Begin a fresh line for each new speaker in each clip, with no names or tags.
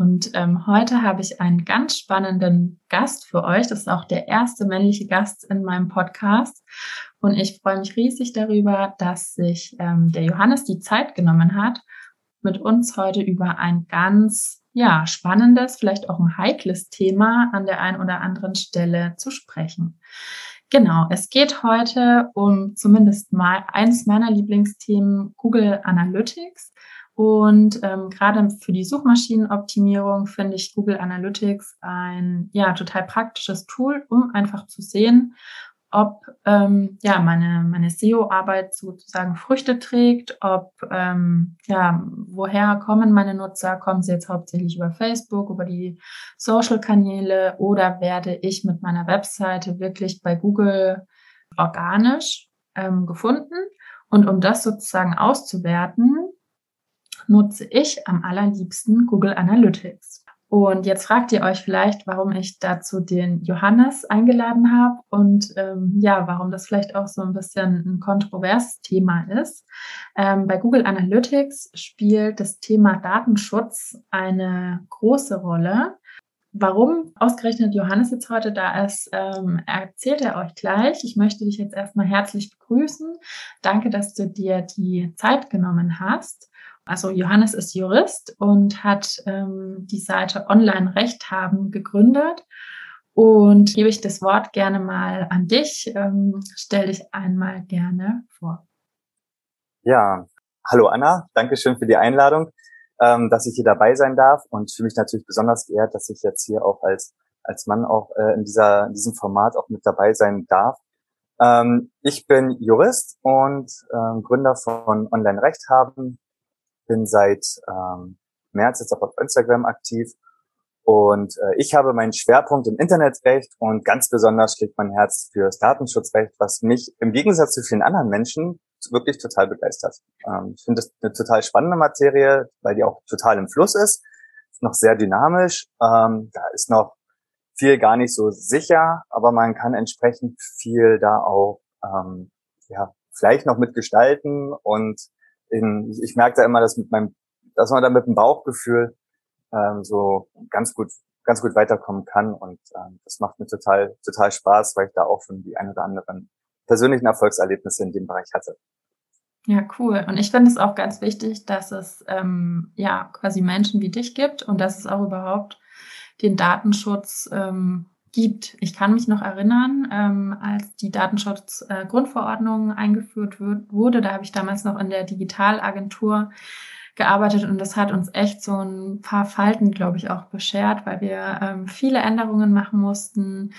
Und ähm, heute habe ich einen ganz spannenden Gast für euch. Das ist auch der erste männliche Gast in meinem Podcast. Und ich freue mich riesig darüber, dass sich ähm, der Johannes die Zeit genommen hat, mit uns heute über ein ganz ja, spannendes, vielleicht auch ein heikles Thema an der einen oder anderen Stelle zu sprechen. Genau, es geht heute um zumindest mal eines meiner Lieblingsthemen, Google Analytics. Und ähm, gerade für die Suchmaschinenoptimierung finde ich Google Analytics ein ja total praktisches Tool, um einfach zu sehen, ob ähm, ja meine meine SEO-Arbeit sozusagen Früchte trägt, ob ähm, ja woher kommen meine Nutzer, kommen sie jetzt hauptsächlich über Facebook, über die Social-Kanäle oder werde ich mit meiner Webseite wirklich bei Google organisch ähm, gefunden? Und um das sozusagen auszuwerten, nutze ich am allerliebsten Google Analytics. Und jetzt fragt ihr euch vielleicht, warum ich dazu den Johannes eingeladen habe und ähm, ja, warum das vielleicht auch so ein bisschen ein kontroverses Thema ist. Ähm, bei Google Analytics spielt das Thema Datenschutz eine große Rolle. Warum ausgerechnet Johannes jetzt heute da ist, ähm, erzählt er euch gleich. Ich möchte dich jetzt erstmal herzlich begrüßen. Danke, dass du dir die Zeit genommen hast. Also Johannes ist Jurist und hat ähm, die Seite Online Recht haben gegründet. Und gebe ich das Wort gerne mal an dich. Ähm, stell dich einmal gerne vor.
Ja, hallo Anna, danke schön für die Einladung, ähm, dass ich hier dabei sein darf und fühle mich natürlich besonders geehrt, dass ich jetzt hier auch als als Mann auch äh, in dieser in diesem Format auch mit dabei sein darf. Ähm, ich bin Jurist und ähm, Gründer von Online Recht haben, bin seit ähm, März jetzt auch auf Instagram aktiv und äh, ich habe meinen Schwerpunkt im Internetrecht und ganz besonders schlägt mein Herz fürs Datenschutzrecht, was mich im Gegensatz zu vielen anderen Menschen wirklich total begeistert. Ähm, ich finde das eine total spannende Materie, weil die auch total im Fluss ist, ist noch sehr dynamisch. Ähm, da ist noch viel gar nicht so sicher, aber man kann entsprechend viel da auch ähm, ja vielleicht noch mitgestalten und in, ich, merke da immer, dass mit meinem, dass man da mit dem Bauchgefühl ähm, so ganz gut, ganz gut weiterkommen kann. Und ähm, das macht mir total, total Spaß, weil ich da auch schon die ein oder anderen persönlichen Erfolgserlebnisse in dem Bereich hatte.
Ja, cool. Und ich finde es auch ganz wichtig, dass es ähm, ja quasi Menschen wie dich gibt und dass es auch überhaupt den Datenschutz ähm, gibt. Ich kann mich noch erinnern, ähm, als die Datenschutzgrundverordnung äh, eingeführt wird, wurde, da habe ich damals noch in der Digitalagentur gearbeitet und das hat uns echt so ein paar Falten, glaube ich, auch beschert, weil wir ähm, viele Änderungen machen mussten,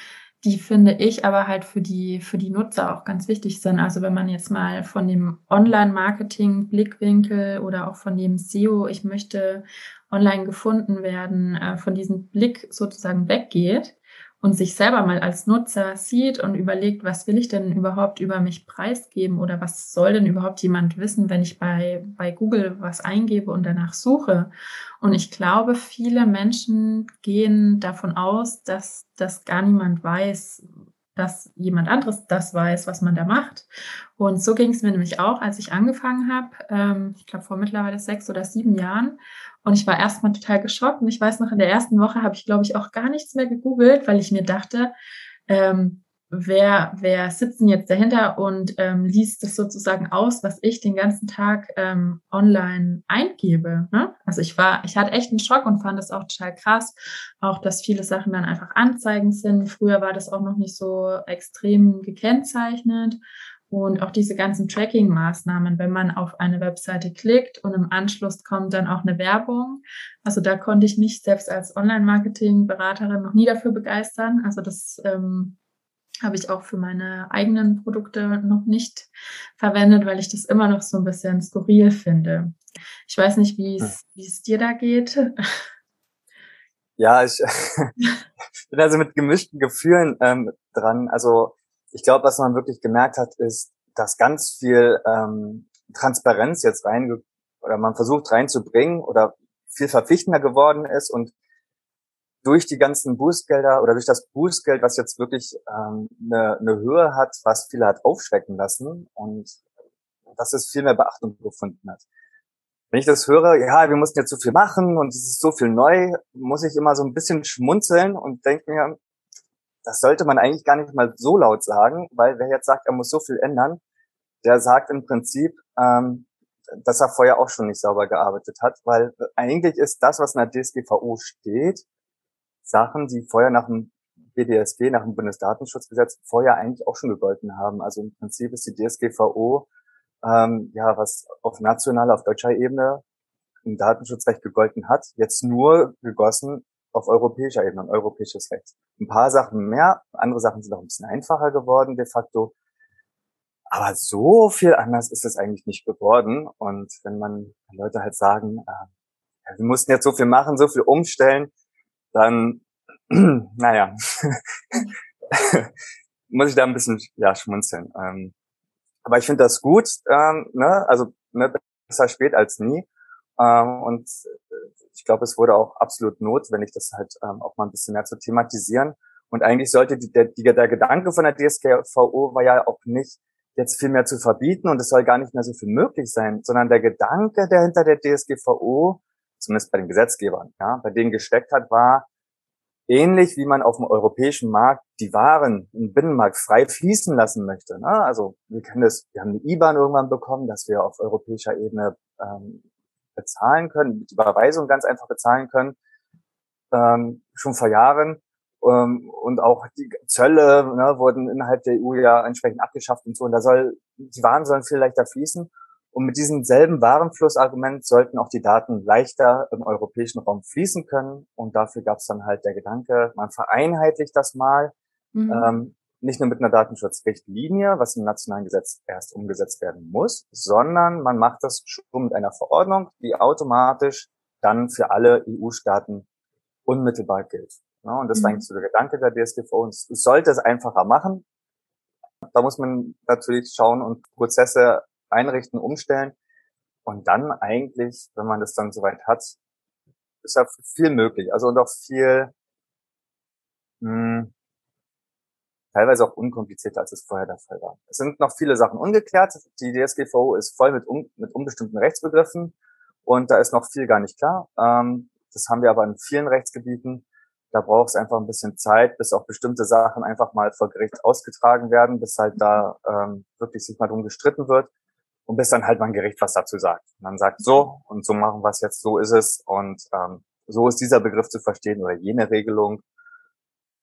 die finde ich aber halt für die, für die Nutzer auch ganz wichtig sind. Also wenn man jetzt mal von dem Online-Marketing-Blickwinkel oder auch von dem SEO, ich möchte online gefunden werden, äh, von diesem Blick sozusagen weggeht und sich selber mal als Nutzer sieht und überlegt, was will ich denn überhaupt über mich preisgeben oder was soll denn überhaupt jemand wissen, wenn ich bei, bei Google was eingebe und danach suche. Und ich glaube, viele Menschen gehen davon aus, dass das gar niemand weiß, dass jemand anderes das weiß, was man da macht. Und so ging es mir nämlich auch, als ich angefangen habe, ähm, ich glaube vor mittlerweile sechs oder sieben Jahren. Und ich war erstmal total geschockt. Und ich weiß noch, in der ersten Woche habe ich, glaube ich, auch gar nichts mehr gegoogelt, weil ich mir dachte, ähm, wer, wer sitzt denn jetzt dahinter und ähm, liest das sozusagen aus, was ich den ganzen Tag ähm, online eingebe. Ne? Also ich war, ich hatte echt einen Schock und fand das auch total krass. Auch, dass viele Sachen dann einfach Anzeigen sind. Früher war das auch noch nicht so extrem gekennzeichnet. Und auch diese ganzen Tracking-Maßnahmen, wenn man auf eine Webseite klickt und im Anschluss kommt dann auch eine Werbung. Also da konnte ich mich selbst als Online-Marketing-Beraterin noch nie dafür begeistern. Also das ähm, habe ich auch für meine eigenen Produkte noch nicht verwendet, weil ich das immer noch so ein bisschen skurril finde. Ich weiß nicht, wie es, wie es dir da geht.
Ja, ich bin also mit gemischten Gefühlen ähm, dran. Also ich glaube, was man wirklich gemerkt hat, ist, dass ganz viel ähm, Transparenz jetzt rein oder man versucht reinzubringen oder viel verpflichtender geworden ist und durch die ganzen Boostgelder oder durch das Boostgeld, was jetzt wirklich ähm, eine, eine Höhe hat, was viele hat aufschrecken lassen und dass es viel mehr Beachtung gefunden hat. Wenn ich das höre, ja, wir mussten jetzt so viel machen und es ist so viel neu, muss ich immer so ein bisschen schmunzeln und denke mir, das sollte man eigentlich gar nicht mal so laut sagen, weil wer jetzt sagt, er muss so viel ändern, der sagt im Prinzip, ähm, dass er vorher auch schon nicht sauber gearbeitet hat, weil eigentlich ist das, was in der DSGVO steht, Sachen, die vorher nach dem BDSG, nach dem Bundesdatenschutzgesetz, vorher eigentlich auch schon gegolten haben. Also im Prinzip ist die DSGVO, ähm, ja, was auf nationaler, auf deutscher Ebene im Datenschutzrecht gegolten hat, jetzt nur gegossen auf europäischer Ebene und europäisches Recht. Ein paar Sachen mehr, andere Sachen sind auch ein bisschen einfacher geworden de facto. Aber so viel anders ist es eigentlich nicht geworden. Und wenn man Leute halt sagen, äh, wir mussten jetzt so viel machen, so viel umstellen, dann, naja, muss ich da ein bisschen ja, schmunzeln. Ähm, aber ich finde das gut, ähm, ne? also ne, besser spät als nie. Ähm, und ich glaube, es wurde auch absolut notwendig, das halt ähm, auch mal ein bisschen mehr zu thematisieren. Und eigentlich sollte die, der, der Gedanke von der DSGVO war ja auch nicht, jetzt viel mehr zu verbieten und es soll gar nicht mehr so viel möglich sein, sondern der Gedanke, der hinter der DSGVO zumindest bei den Gesetzgebern, ja, bei denen gesteckt hat, war, ähnlich wie man auf dem europäischen Markt die Waren im Binnenmarkt frei fließen lassen möchte. Ne? Also wir kennen das, wir haben eine IBAN irgendwann bekommen, dass wir auf europäischer Ebene ähm, bezahlen können, mit Überweisung ganz einfach bezahlen können, ähm, schon vor Jahren. Ähm, und auch die Zölle ne, wurden innerhalb der EU ja entsprechend abgeschafft und so. Und da soll, die Waren sollen viel leichter fließen. Und mit diesem selben Warenflussargument sollten auch die Daten leichter im europäischen Raum fließen können. Und dafür gab es dann halt der Gedanke, man vereinheitlicht das mal, mhm. ähm, nicht nur mit einer Datenschutzrichtlinie, was im nationalen Gesetz erst umgesetzt werden muss, sondern man macht das schon mit einer Verordnung, die automatisch dann für alle EU-Staaten unmittelbar gilt. Ja, und das mhm. ist eigentlich so der Gedanke der DSGVO. Und es sollte es einfacher machen. Da muss man natürlich schauen und Prozesse einrichten, umstellen. Und dann eigentlich, wenn man das dann soweit hat, ist ja viel möglich. Also und auch viel, mh, hm, teilweise auch unkomplizierter, als es vorher der Fall war. Es sind noch viele Sachen ungeklärt. Die DSGVO ist voll mit, un, mit unbestimmten Rechtsbegriffen und da ist noch viel gar nicht klar. Ähm, das haben wir aber in vielen Rechtsgebieten. Da braucht es einfach ein bisschen Zeit, bis auch bestimmte Sachen einfach mal vor Gericht ausgetragen werden, bis halt da ähm, wirklich sich mal drum gestritten wird und bis dann halt mal ein Gericht was dazu sagt. Und dann sagt so und so machen wir es jetzt, so ist es und ähm, so ist dieser Begriff zu verstehen oder jene Regelung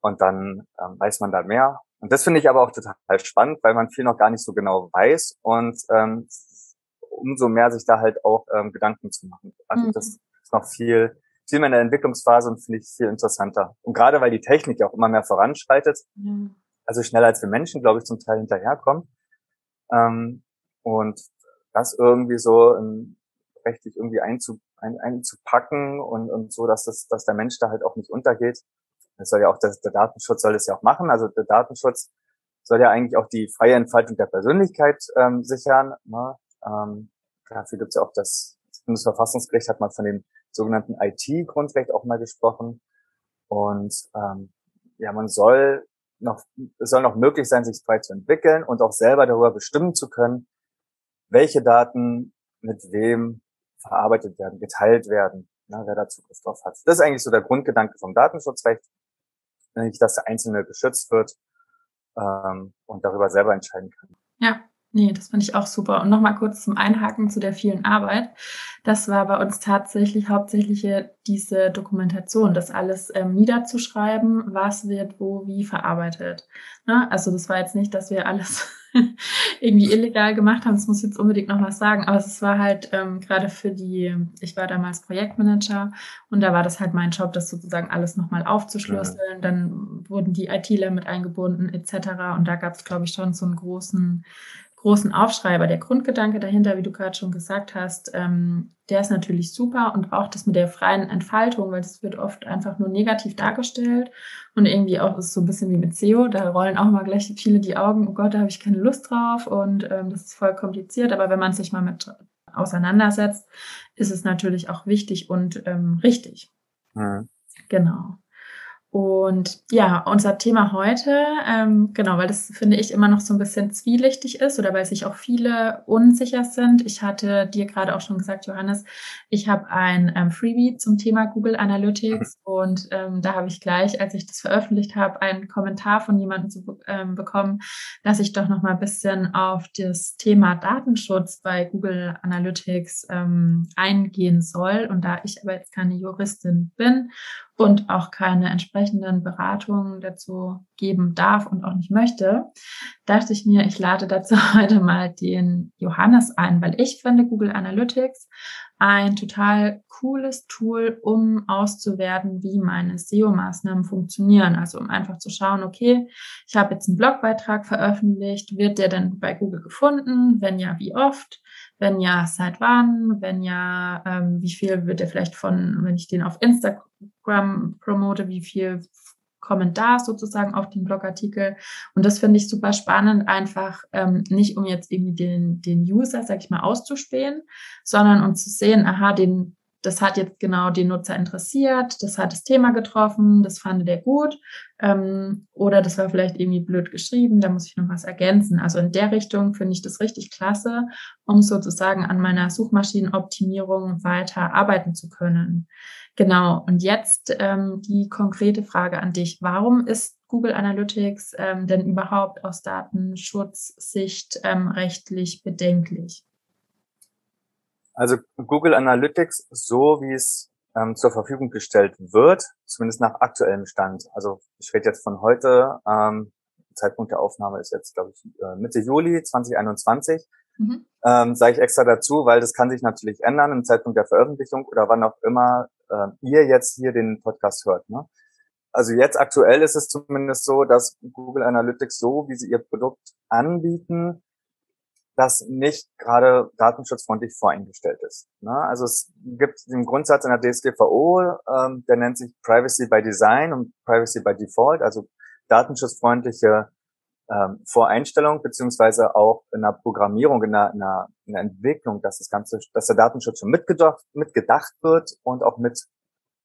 und dann ähm, weiß man da mehr. Und das finde ich aber auch total spannend, weil man viel noch gar nicht so genau weiß und ähm, umso mehr sich da halt auch ähm, Gedanken zu machen. Also mhm. das ist noch viel, viel mehr in der Entwicklungsphase und finde ich viel interessanter. Und gerade weil die Technik ja auch immer mehr voranschreitet, mhm. also schneller als wir Menschen, glaube ich, zum Teil hinterherkommen. Ähm, und das irgendwie so ähm, rechtlich irgendwie einzu, ein, einzupacken und, und so, dass das, dass der Mensch da halt auch nicht untergeht. Das soll ja auch, das, der Datenschutz soll das ja auch machen. Also der Datenschutz soll ja eigentlich auch die freie Entfaltung der Persönlichkeit ähm, sichern. Ne? Ähm, dafür gibt es ja auch das, das Bundesverfassungsgericht hat mal von dem sogenannten IT-Grundrecht auch mal gesprochen. Und ähm, ja, man soll noch, es soll noch möglich sein, sich frei zu entwickeln und auch selber darüber bestimmen zu können, welche Daten mit wem verarbeitet werden, geteilt werden, ne, wer da Zugriff drauf hat. Das ist eigentlich so der Grundgedanke vom Datenschutzrecht, nämlich dass der Einzelne geschützt wird ähm, und darüber selber entscheiden kann.
Ja, Nee, das finde ich auch super. Und nochmal kurz zum Einhaken zu der vielen Arbeit. Das war bei uns tatsächlich hauptsächlich diese Dokumentation, das alles ähm, niederzuschreiben, was wird wo wie verarbeitet. Ne? Also das war jetzt nicht, dass wir alles irgendwie illegal gemacht haben. Das muss ich jetzt unbedingt noch was sagen. Aber es war halt ähm, gerade für die, ich war damals Projektmanager und da war das halt mein Job, das sozusagen alles nochmal aufzuschlüsseln. Ja. Dann wurden die ITler mit eingebunden etc. Und da gab es, glaube ich, schon so einen großen großen Aufschreiber. Der Grundgedanke dahinter, wie du gerade schon gesagt hast, ähm, der ist natürlich super und auch das mit der freien Entfaltung, weil das wird oft einfach nur negativ dargestellt und irgendwie auch ist so ein bisschen wie mit SEO, da rollen auch mal gleich viele die Augen, oh Gott, da habe ich keine Lust drauf und ähm, das ist voll kompliziert, aber wenn man sich mal mit auseinandersetzt, ist es natürlich auch wichtig und ähm, richtig. Mhm. Genau. Und ja, unser Thema heute, ähm, genau, weil das finde ich immer noch so ein bisschen zwielichtig ist oder weil sich auch viele unsicher sind. Ich hatte dir gerade auch schon gesagt, Johannes, ich habe ein ähm, Freebie zum Thema Google Analytics mhm. und ähm, da habe ich gleich, als ich das veröffentlicht habe, einen Kommentar von jemandem zu, ähm, bekommen, dass ich doch noch mal ein bisschen auf das Thema Datenschutz bei Google Analytics ähm, eingehen soll. Und da ich aber jetzt keine Juristin bin und auch keine entsprechenden Beratungen dazu geben darf und auch nicht möchte, dachte ich mir, ich lade dazu heute mal den Johannes ein, weil ich finde Google Analytics ein total cooles Tool, um auszuwerten, wie meine SEO-Maßnahmen funktionieren. Also um einfach zu schauen, okay, ich habe jetzt einen Blogbeitrag veröffentlicht, wird der denn bei Google gefunden? Wenn ja, wie oft? Wenn ja, seit wann? Wenn ja, ähm, wie viel wird der vielleicht von, wenn ich den auf Instagram promote, wie viel kommen da sozusagen auf den Blogartikel. Und das finde ich super spannend, einfach ähm, nicht um jetzt irgendwie den, den User, sag ich mal, auszuspähen, sondern um zu sehen, aha, den, das hat jetzt genau den Nutzer interessiert, das hat das Thema getroffen, das fand der gut. Ähm, oder das war vielleicht irgendwie blöd geschrieben, da muss ich noch was ergänzen. Also in der Richtung finde ich das richtig klasse, um sozusagen an meiner Suchmaschinenoptimierung weiter arbeiten zu können. Genau, und jetzt ähm, die konkrete Frage an dich. Warum ist Google Analytics ähm, denn überhaupt aus Datenschutzsicht ähm, rechtlich bedenklich?
Also Google Analytics, so wie es ähm, zur Verfügung gestellt wird, zumindest nach aktuellem Stand. Also ich rede jetzt von heute, ähm, Zeitpunkt der Aufnahme ist jetzt, glaube ich, äh, Mitte Juli 2021. Mhm. Ähm, sage ich extra dazu, weil das kann sich natürlich ändern im Zeitpunkt der Veröffentlichung oder wann auch immer äh, ihr jetzt hier den Podcast hört. Ne? Also jetzt aktuell ist es zumindest so, dass Google Analytics so, wie sie ihr Produkt anbieten, das nicht gerade datenschutzfreundlich voreingestellt ist. Ne? Also es gibt den Grundsatz in der DSGVO, ähm, der nennt sich Privacy by Design und Privacy by Default, also datenschutzfreundliche ähm, Voreinstellung beziehungsweise auch in der Programmierung, in der, in, der, in der Entwicklung, dass das Ganze, dass der Datenschutz schon mitgedacht, mitgedacht wird und auch mit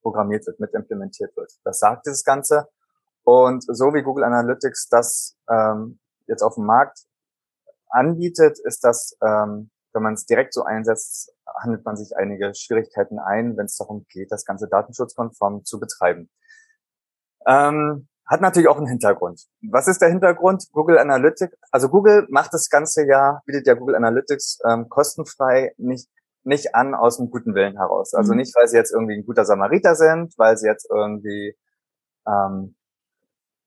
programmiert wird, mit implementiert wird. Das sagt dieses Ganze. Und so wie Google Analytics das ähm, jetzt auf dem Markt anbietet, ist das, ähm, wenn man es direkt so einsetzt, handelt man sich einige Schwierigkeiten ein, wenn es darum geht, das Ganze datenschutzkonform zu betreiben. Ähm, hat natürlich auch einen Hintergrund. Was ist der Hintergrund? Google Analytics, also Google macht das ganze ja, bietet ja Google Analytics ähm, kostenfrei nicht nicht an aus einem guten Willen heraus. Also mhm. nicht, weil sie jetzt irgendwie ein guter Samariter sind, weil sie jetzt irgendwie ähm,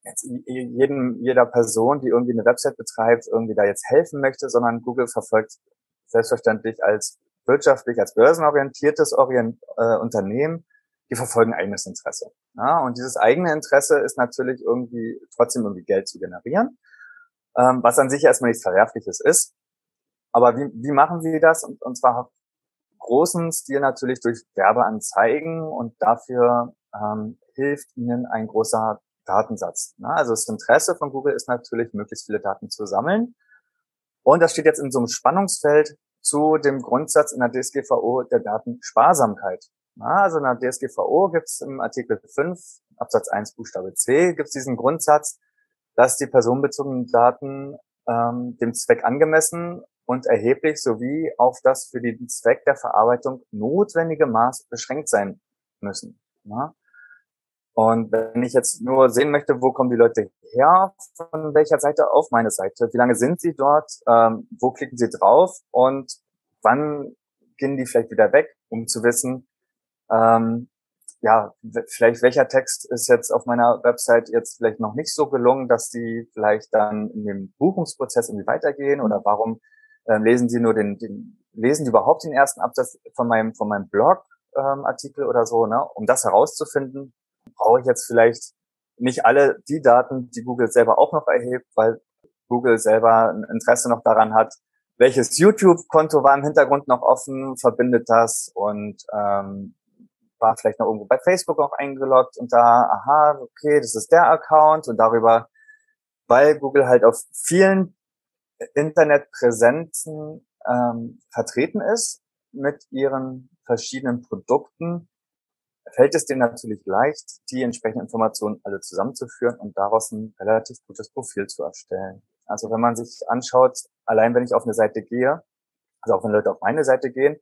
jetzt jedem, jeder Person, die irgendwie eine Website betreibt, irgendwie da jetzt helfen möchte, sondern Google verfolgt selbstverständlich als wirtschaftlich, als börsenorientiertes Orient, äh, Unternehmen die verfolgen eigenes Interesse. Ja, und dieses eigene Interesse ist natürlich irgendwie trotzdem irgendwie Geld zu generieren, ähm, was an sich erstmal nichts Verwerfliches ist. Aber wie, wie machen sie das? Und, und zwar großen Stil natürlich durch Werbeanzeigen und dafür ähm, hilft ihnen ein großer Datensatz. Ne? Also das Interesse von Google ist natürlich, möglichst viele Daten zu sammeln. Und das steht jetzt in so einem Spannungsfeld zu dem Grundsatz in der DSGVO der Datensparsamkeit. Also in der DSGVO gibt es im Artikel 5 Absatz 1 Buchstabe C gibt es diesen Grundsatz, dass die personenbezogenen Daten ähm, dem Zweck angemessen und erheblich sowie auf das für den Zweck der Verarbeitung notwendige Maß beschränkt sein müssen. Ja? Und wenn ich jetzt nur sehen möchte, wo kommen die Leute her, von welcher Seite auf meine Seite, wie lange sind sie dort, ähm, wo klicken sie drauf? Und wann gehen die vielleicht wieder weg, um zu wissen, ähm, ja, vielleicht welcher Text ist jetzt auf meiner Website jetzt vielleicht noch nicht so gelungen, dass die vielleicht dann in dem Buchungsprozess irgendwie weitergehen? Oder warum ähm, lesen sie nur den, den, lesen die überhaupt den ersten Absatz von meinem, von meinem Blog ähm, oder so, ne? Um das herauszufinden, brauche ich jetzt vielleicht nicht alle die Daten, die Google selber auch noch erhebt, weil Google selber ein Interesse noch daran hat, welches YouTube-Konto war im Hintergrund noch offen, verbindet das und ähm, war vielleicht noch irgendwo bei Facebook auch eingeloggt und da, aha, okay, das ist der Account und darüber, weil Google halt auf vielen Internetpräsenzen ähm, vertreten ist mit ihren verschiedenen Produkten, fällt es denen natürlich leicht, die entsprechenden Informationen alle zusammenzuführen und daraus ein relativ gutes Profil zu erstellen. Also wenn man sich anschaut, allein wenn ich auf eine Seite gehe, also auch wenn Leute auf meine Seite gehen,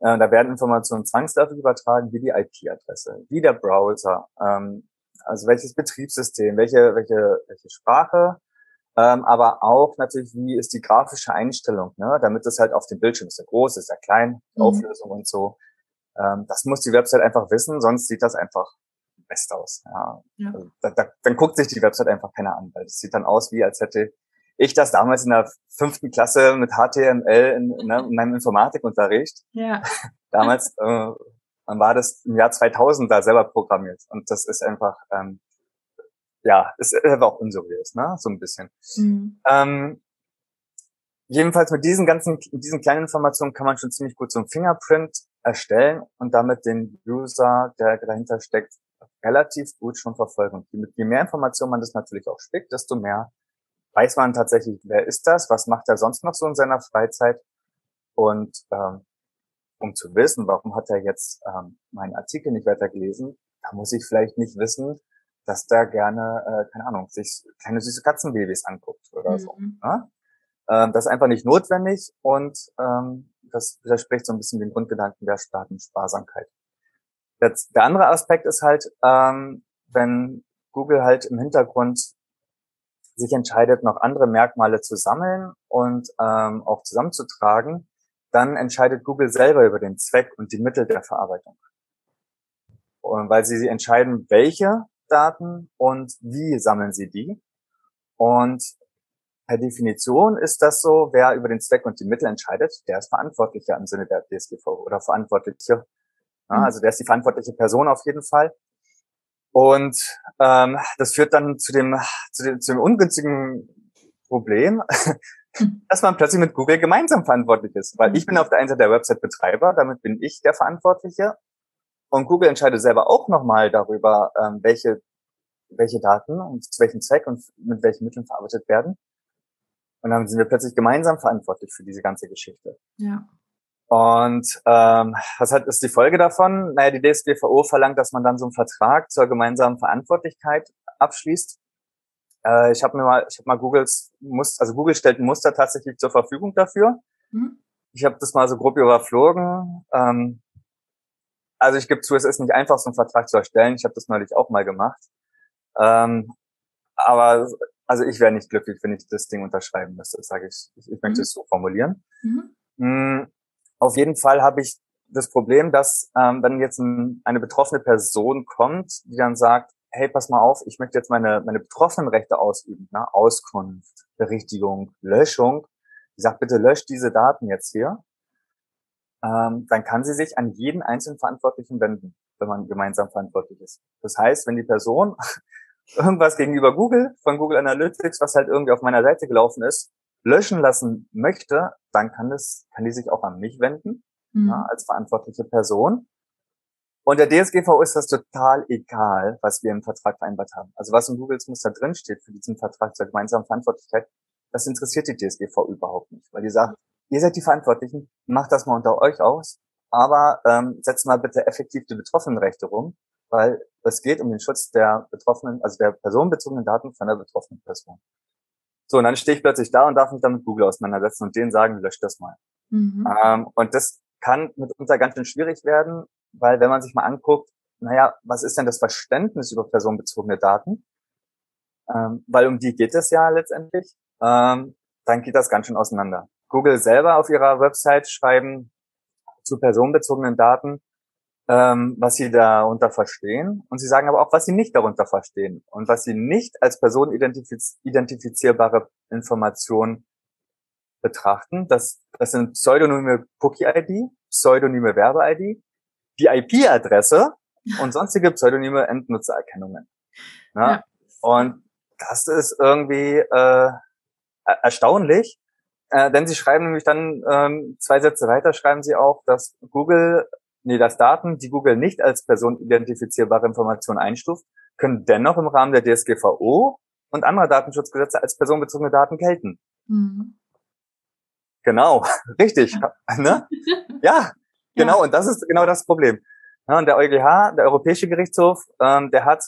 äh, da werden Informationen zwangsläufig übertragen, wie die IP-Adresse, wie der Browser, ähm, also welches Betriebssystem, welche, welche, welche Sprache, ähm, aber auch natürlich, wie ist die grafische Einstellung, ne? damit es halt auf dem Bildschirm ist, der groß, ist der klein, mhm. Auflösung und so. Ähm, das muss die Website einfach wissen, sonst sieht das einfach best aus. Ja. ja. Also da, da, dann guckt sich die Website einfach keiner an, weil es sieht dann aus, wie als hätte ich das damals in der fünften Klasse mit HTML in, ne, in meinem Informatikunterricht. Ja. damals, äh, man war das im Jahr 2000 da selber programmiert und das ist einfach, ähm, ja, ist einfach auch unseriös, ne, so ein bisschen. Mhm. Ähm, jedenfalls mit diesen ganzen, mit diesen kleinen Informationen kann man schon ziemlich gut so ein Fingerprint erstellen und damit den User, der dahinter steckt, relativ gut schon verfolgen. Je mehr Informationen man das natürlich auch spickt, desto mehr weiß man tatsächlich, wer ist das, was macht er sonst noch so in seiner Freizeit und ähm, um zu wissen, warum hat er jetzt ähm, meinen Artikel nicht weiter gelesen, da muss ich vielleicht nicht wissen, dass der gerne, äh, keine Ahnung, sich kleine süße Katzenbabys anguckt oder mhm. so. Ne? Ähm, das ist einfach nicht notwendig und ähm, das widerspricht so ein bisschen dem Grundgedanken der Datensparsamkeit. Jetzt, der andere Aspekt ist halt, ähm, wenn Google halt im Hintergrund sich entscheidet, noch andere Merkmale zu sammeln und ähm, auch zusammenzutragen, dann entscheidet Google selber über den Zweck und die Mittel der Verarbeitung. Und weil sie entscheiden, welche Daten und wie sammeln sie die. Und per Definition ist das so, wer über den Zweck und die Mittel entscheidet, der ist verantwortlicher im Sinne der DSGV oder verantwortliche. Ja, mhm. also der ist die verantwortliche Person auf jeden Fall. Und ähm, das führt dann zu dem, zu dem, zu dem ungünstigen Problem, dass man plötzlich mit Google gemeinsam verantwortlich ist. Weil ich bin auf der einen Seite der Website-Betreiber, damit bin ich der Verantwortliche. Und Google entscheidet selber auch nochmal darüber, ähm, welche, welche Daten und zu welchem Zweck und mit welchen Mitteln verarbeitet werden. Und dann sind wir plötzlich gemeinsam verantwortlich für diese ganze Geschichte. Ja. Und ähm, was hat ist die Folge davon? Naja, die DSGVO verlangt, dass man dann so einen Vertrag zur gemeinsamen Verantwortlichkeit abschließt. Äh, ich habe mir mal, ich habe mal Googles Muster, also Google stellt ein Muster tatsächlich zur Verfügung dafür. Mhm. Ich habe das mal so grob überflogen. Ähm, also ich gebe zu, es ist nicht einfach, so einen Vertrag zu erstellen. Ich habe das neulich auch mal gemacht. Ähm, aber also ich wäre nicht glücklich, wenn ich das Ding unterschreiben müsste, sage ich. Ich, ich möchte mhm. es so formulieren. Mhm. Mm, auf jeden Fall habe ich das Problem, dass ähm, wenn jetzt ein, eine betroffene Person kommt, die dann sagt, hey, pass mal auf, ich möchte jetzt meine, meine betroffenen Rechte ausüben, ne? Auskunft, Berichtigung, Löschung. Die sagt, bitte löscht diese Daten jetzt hier. Ähm, dann kann sie sich an jeden einzelnen Verantwortlichen wenden, wenn man gemeinsam verantwortlich ist. Das heißt, wenn die Person irgendwas gegenüber Google, von Google Analytics, was halt irgendwie auf meiner Seite gelaufen ist, löschen lassen möchte, dann kann das, kann die sich auch an mich wenden, mhm. ja, als verantwortliche Person. Und der DSGVO ist das total egal, was wir im Vertrag vereinbart haben. Also was in Googles Muster drinsteht für diesen Vertrag zur gemeinsamen Verantwortlichkeit, das interessiert die DSGVO überhaupt nicht, weil die sagt, ihr seid die Verantwortlichen, macht das mal unter euch aus, aber ähm, setzt mal bitte effektiv die Betroffenenrechte rum, weil es geht um den Schutz der betroffenen, also der personenbezogenen Daten von der betroffenen Person. So, und dann stehe ich plötzlich da und darf mich dann mit Google auseinandersetzen und denen sagen, löscht das mal. Mhm. Ähm, und das kann mitunter ganz schön schwierig werden, weil wenn man sich mal anguckt, naja, was ist denn das Verständnis über personenbezogene Daten? Ähm, weil um die geht es ja letztendlich. Ähm, dann geht das ganz schön auseinander. Google selber auf ihrer Website schreiben zu personenbezogenen Daten, ähm, was sie darunter verstehen. Und sie sagen aber auch, was sie nicht darunter verstehen und was sie nicht als personenidentifizierbare Informationen betrachten. Das, das sind pseudonyme Cookie-ID, pseudonyme Werbe-ID, die IP-Adresse und sonstige pseudonyme Endnutzererkennungen. Ja? ja? Und das ist irgendwie, äh, erstaunlich, äh, denn sie schreiben nämlich dann ähm, zwei Sätze weiter, schreiben sie auch, dass Google, nee, dass Daten, die Google nicht als personidentifizierbare Information einstuft, können dennoch im Rahmen der DSGVO und anderer Datenschutzgesetze als personenbezogene Daten gelten. Mhm. Genau, richtig. ne? Ja, genau. Ja. Und das ist genau das Problem. Ja, und der EuGH, der Europäische Gerichtshof, ähm, der hat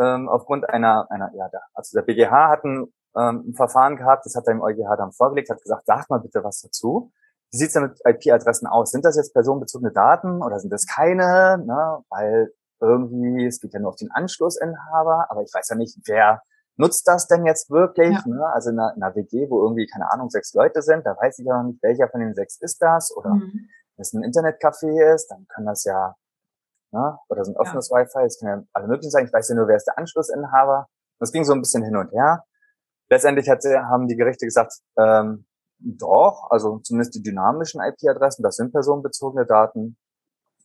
ähm, aufgrund einer, einer, ja, der, also der BGH hat ein, ähm, ein Verfahren gehabt, das hat er im EuGH dann vorgelegt, hat gesagt, sag mal bitte was dazu. Wie sieht's denn mit IP-Adressen aus? Sind das jetzt personenbezogene Daten oder sind das keine? Ne? Weil irgendwie, es geht ja nur auf den Anschlussinhaber, aber ich weiß ja nicht, wer nutzt das denn jetzt wirklich? Ja. Ne? Also in einer, in einer, WG, wo irgendwie, keine Ahnung, sechs Leute sind, da weiß ich ja noch nicht, welcher von den sechs ist das. Oder mhm. wenn es ein Internetcafé ist, dann kann das ja, ne? oder so ein offenes ja. Wi-Fi, es kann ja alle möglichen sein. Ich weiß ja nur, wer ist der Anschlussinhaber. Das ging so ein bisschen hin und her. Letztendlich hat, haben die Gerichte gesagt, ähm, doch, also zumindest die dynamischen IP-Adressen, das sind personenbezogene Daten.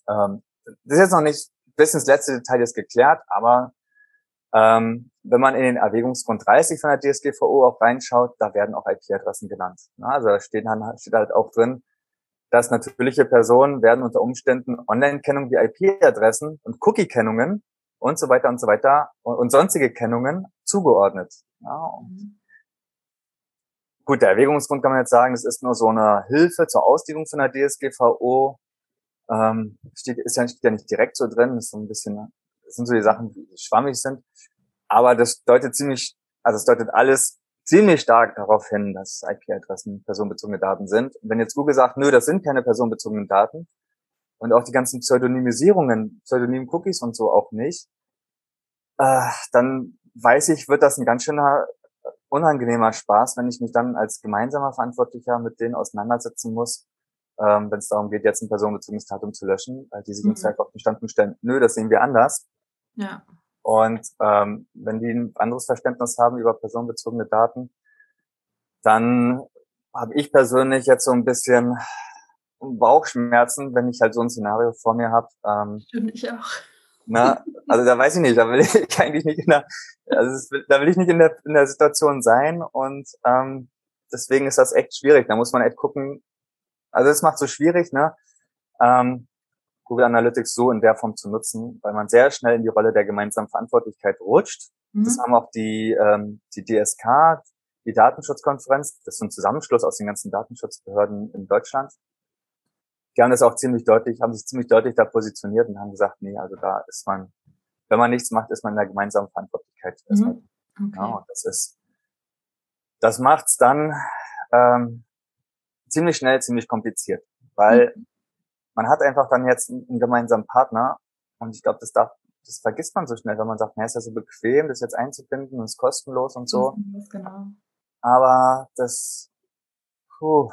Ähm, das ist jetzt noch nicht bis ins letzte Detail jetzt geklärt, aber ähm, wenn man in den Erwägungsgrund 30 von der DSGVO auch reinschaut, da werden auch IP-Adressen genannt. Also da steht, dann, steht halt auch drin, dass natürliche Personen werden unter Umständen Online-Kennung wie IP-Adressen und Cookie-Kennungen und so weiter und so weiter und, sonstige Kennungen zugeordnet. Ja, gut, der Erwägungsgrund kann man jetzt sagen, das ist nur so eine Hilfe zur Auslegung von der DSGVO. Ähm, steht, ist ja, steht ja nicht direkt so drin, ist so ein bisschen sind so die Sachen, die schwammig sind. Aber das deutet ziemlich, also es deutet alles ziemlich stark darauf hin, dass IP-Adressen personenbezogene Daten sind. Und wenn jetzt Google sagt, nö, das sind keine personenbezogenen Daten und auch die ganzen Pseudonymisierungen, Pseudonym-Cookies und so auch nicht, äh, dann weiß ich, wird das ein ganz schöner unangenehmer Spaß, wenn ich mich dann als gemeinsamer Verantwortlicher mit denen auseinandersetzen muss, ähm, wenn es darum geht, jetzt ein personenbezogenes Datum zu löschen, weil die sich mhm. uns einfach auf den Standpunkt stellen, nö, das sehen wir anders.
Ja.
Und ähm, wenn die ein anderes Verständnis haben über personenbezogene Daten, dann habe ich persönlich jetzt so ein bisschen Bauchschmerzen, wenn ich halt so ein Szenario vor mir habe.
Ähm, Stimmt, ich auch.
Na, also da weiß ich nicht, da will ich eigentlich nicht in der, also da will ich nicht in der, in der Situation sein und ähm, deswegen ist das echt schwierig. Da muss man echt gucken. Also es macht so schwierig, ne? Ähm, Google Analytics so in der Form zu nutzen, weil man sehr schnell in die Rolle der gemeinsamen Verantwortlichkeit rutscht. Mhm. Das haben auch die, ähm, die DSK, die Datenschutzkonferenz, das ist ein Zusammenschluss aus den ganzen Datenschutzbehörden in Deutschland. Die haben das auch ziemlich deutlich, haben sich ziemlich deutlich da positioniert und haben gesagt, nee, also da ist man, wenn man nichts macht, ist man in der gemeinsamen Verantwortlichkeit. Mhm. Okay. Ja, und das ist, das macht's dann ähm, ziemlich schnell, ziemlich kompliziert, weil mhm man hat einfach dann jetzt einen gemeinsamen Partner und ich glaube, das darf, das vergisst man so schnell, wenn man sagt, na, ist ja so bequem, das jetzt einzubinden und ist kostenlos und so. Genau. Aber das, puh,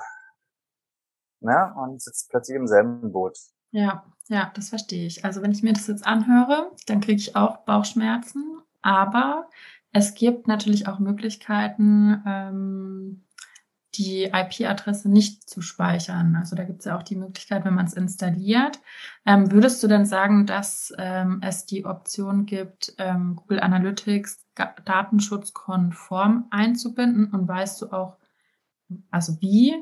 ne, und sitzt plötzlich im selben Boot.
Ja, ja, das verstehe ich. Also wenn ich mir das jetzt anhöre, dann kriege ich auch Bauchschmerzen, aber es gibt natürlich auch Möglichkeiten, ähm, die IP-Adresse nicht zu speichern. Also da gibt es ja auch die Möglichkeit, wenn man es installiert. Ähm, würdest du denn sagen, dass ähm, es die Option gibt, ähm, Google Analytics datenschutzkonform einzubinden? Und weißt du auch, also wie,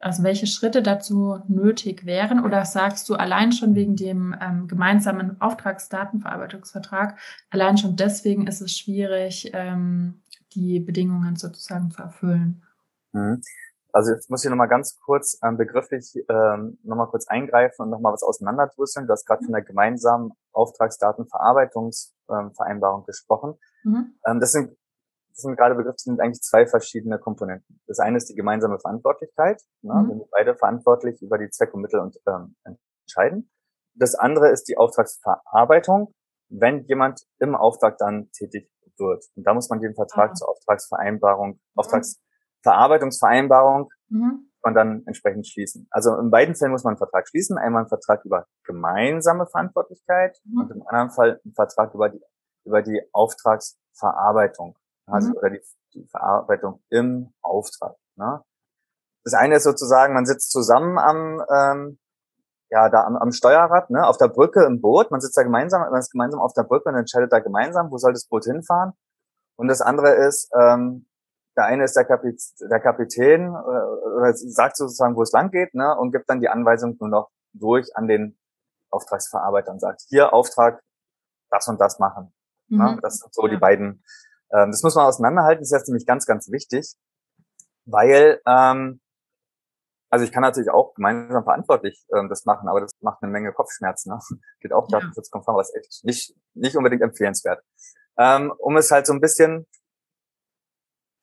also welche Schritte dazu nötig wären? Oder sagst du allein schon wegen dem ähm, gemeinsamen Auftragsdatenverarbeitungsvertrag, allein schon deswegen ist es schwierig, ähm, die Bedingungen sozusagen zu erfüllen?
Mhm. Also jetzt muss ich nochmal ganz kurz ähm, begrifflich ähm, nochmal kurz eingreifen und nochmal was auseinanderdrüsseln. Du hast gerade von der gemeinsamen Auftragsdatenverarbeitungsvereinbarung ähm, gesprochen. Mhm. Ähm, das sind das sind gerade Begriffe, sind eigentlich zwei verschiedene Komponenten. Das eine ist die gemeinsame Verantwortlichkeit, ne, mhm. wenn wir beide verantwortlich über die Zwecke und Mittel und, ähm, entscheiden. Das andere ist die Auftragsverarbeitung, wenn jemand im Auftrag dann tätig wird. Und da muss man den Vertrag ah. zur Auftragsvereinbarung, mhm. Auftrags Verarbeitungsvereinbarung mhm. und dann entsprechend schließen. Also in beiden Fällen muss man einen Vertrag schließen. Einmal einen Vertrag über gemeinsame Verantwortlichkeit mhm. und im anderen Fall einen Vertrag über die, über die Auftragsverarbeitung. Also mhm. oder die, die, Verarbeitung im Auftrag. Ne? Das eine ist sozusagen, man sitzt zusammen am, ähm, ja, da am, am Steuerrad, ne, auf der Brücke im Boot. Man sitzt da gemeinsam, man ist gemeinsam auf der Brücke und entscheidet da gemeinsam, wo soll das Boot hinfahren. Und das andere ist, ähm, der eine ist der, Kapit der Kapitän äh, oder sagt sozusagen, wo es lang geht, ne, und gibt dann die Anweisung nur noch durch an den Auftragsverarbeiter und sagt, hier Auftrag, das und das machen. Ne? Mhm. Ne? Das sind so ja. die beiden. Ähm, das muss man auseinanderhalten, das ist jetzt nämlich ganz, ganz wichtig, weil ähm, also ich kann natürlich auch gemeinsam verantwortlich ähm, das machen, aber das macht eine Menge Kopfschmerzen. Ne? Geht auch ja. datenschutzkonform, was echt nicht, nicht unbedingt empfehlenswert. Ähm, um es halt so ein bisschen,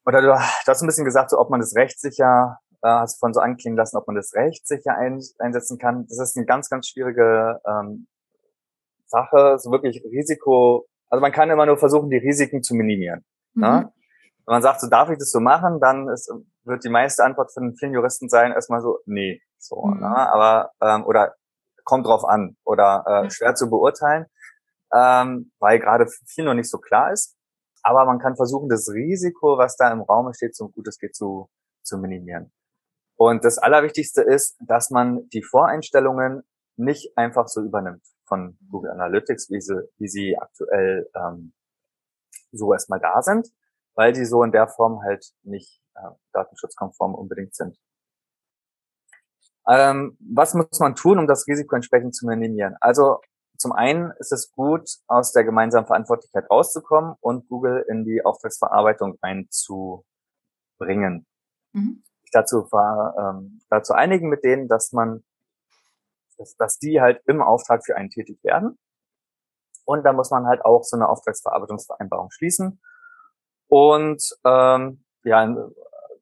oder du, hast ein bisschen gesagt, so, ob man das rechtssicher, äh, hast du von so anklingen lassen, ob man das rechtssicher ein, einsetzen kann. Das ist eine ganz, ganz schwierige ähm, Sache, so wirklich Risiko, also man kann immer nur versuchen, die Risiken zu minimieren. Ne? Mhm. Ne? Wenn man sagt, so darf ich das so machen, dann ist, wird die meiste Antwort von vielen Juristen sein, erstmal so, nee, so, mhm. ne? aber, ähm, oder kommt drauf an oder äh, schwer zu beurteilen, ähm, weil gerade viel noch nicht so klar ist. Aber man kann versuchen, das Risiko, was da im Raum steht, so gut es geht zu, zu minimieren. Und das Allerwichtigste ist, dass man die Voreinstellungen nicht einfach so übernimmt von Google Analytics, wie sie, wie sie aktuell ähm, so erstmal da sind, weil die so in der Form halt nicht äh, datenschutzkonform unbedingt sind. Ähm, was muss man tun, um das Risiko entsprechend zu minimieren? Also zum einen ist es gut, aus der gemeinsamen Verantwortlichkeit rauszukommen und Google in die Auftragsverarbeitung einzubringen. Mhm. Dazu, ähm, dazu einigen mit denen, dass man, dass, dass die halt im Auftrag für einen tätig werden. Und da muss man halt auch so eine Auftragsverarbeitungsvereinbarung schließen. Und ähm, ja,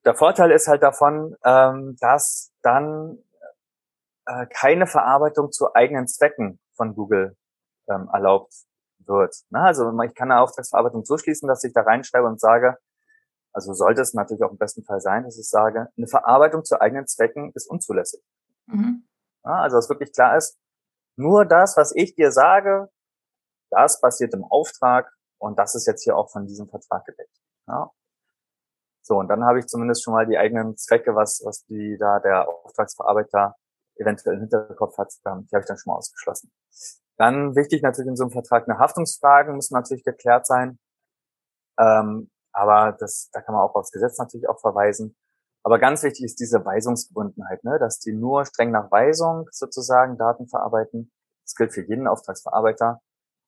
der Vorteil ist halt davon, ähm, dass dann äh, keine Verarbeitung zu eigenen Zwecken von Google ähm, erlaubt wird. Na, also ich kann eine Auftragsverarbeitung so schließen, dass ich da reinschreibe und sage, also sollte es natürlich auch im besten Fall sein, dass ich sage, eine Verarbeitung zu eigenen Zwecken ist unzulässig. Mhm. Ja, also dass wirklich klar ist, nur das, was ich dir sage, das passiert im Auftrag und das ist jetzt hier auch von diesem Vertrag gedeckt. Ja. So, und dann habe ich zumindest schon mal die eigenen Zwecke, was, was die da der Auftragsverarbeiter eventuell im Hinterkopf hat, die habe ich dann schon mal ausgeschlossen. Dann wichtig natürlich in so einem Vertrag eine Haftungsfragen müssen natürlich geklärt sein. Ähm, aber das, da kann man auch aufs Gesetz natürlich auch verweisen. Aber ganz wichtig ist diese Weisungsgebundenheit, ne? dass die nur streng nach Weisung sozusagen Daten verarbeiten. Das gilt für jeden Auftragsverarbeiter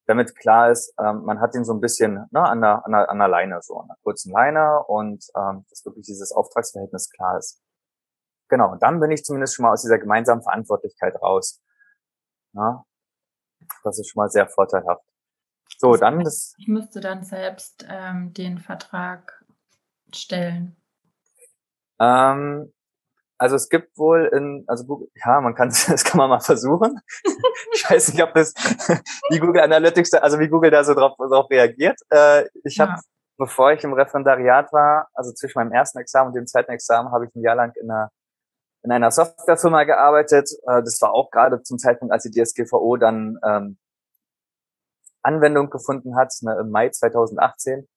damit klar ist, ähm, man hat ihn so ein bisschen ne, an, der, an, der, an der Leine, so an einer kurzen Leine und ähm, dass wirklich dieses Auftragsverhältnis klar ist. Genau, und dann bin ich zumindest schon mal aus dieser gemeinsamen Verantwortlichkeit raus. Ja, das ist schon mal sehr vorteilhaft. So, dann das.
Ich müsste dann selbst ähm, den Vertrag stellen.
Ähm, also es gibt wohl in, also Google, ja, man kann, das kann man mal versuchen. ich weiß nicht, ob das, wie Google Analytics, also wie Google da so drauf, drauf reagiert. Äh, ich habe, ja. bevor ich im Referendariat war, also zwischen meinem ersten Examen und dem zweiten Examen, habe ich ein Jahr lang in einer in einer Softwarefirma gearbeitet. Äh, das war auch gerade zum Zeitpunkt, als die DSGVO dann ähm, Anwendung gefunden hat, ne, im Mai 2018.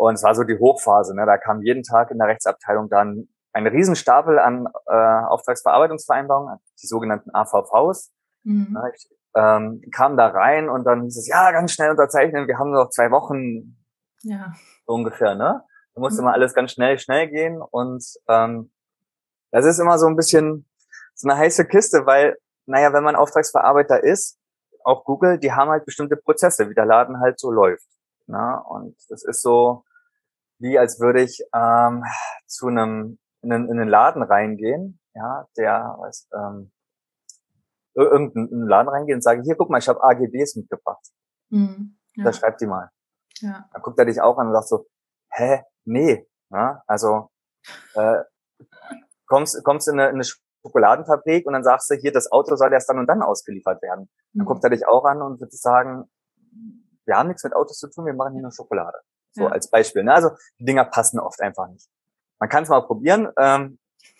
Und es war so die Hochphase. Ne? Da kam jeden Tag in der Rechtsabteilung dann ein Riesenstapel an äh, Auftragsverarbeitungsvereinbarungen, die sogenannten AVVs. Mhm. Ich ähm, kam da rein und dann hieß es, ja, ganz schnell unterzeichnen, wir haben noch zwei Wochen ja. so ungefähr, ne? Da musste mhm. mal alles ganz schnell, schnell gehen und ähm, das ist immer so ein bisschen so eine heiße Kiste, weil, naja, wenn man Auftragsverarbeiter ist, auch Google, die haben halt bestimmte Prozesse, wie der Laden halt so läuft. Ne? Und das ist so, wie als würde ich ähm, zu einem in einen, in einen Laden reingehen, ja, der weiß, ähm, irgendeinen Laden reingehen und sage, hier, guck mal, ich habe AGBs mitgebracht. Mhm, ja. Da schreibt die mal. Ja. Dann guckt er dich auch an und sagt so, hä, nee. Ja, also äh, kommst, kommst in eine, in eine Schokoladenfabrik und dann sagst du, hier, das Auto soll erst dann und dann ausgeliefert werden. Dann mhm. guckt er dich auch an und wird sagen, wir haben nichts mit Autos zu tun, wir machen hier nur Schokolade. So ja. als Beispiel. Ne? Also die Dinger passen oft einfach nicht. Man kann es mal probieren. Ähm,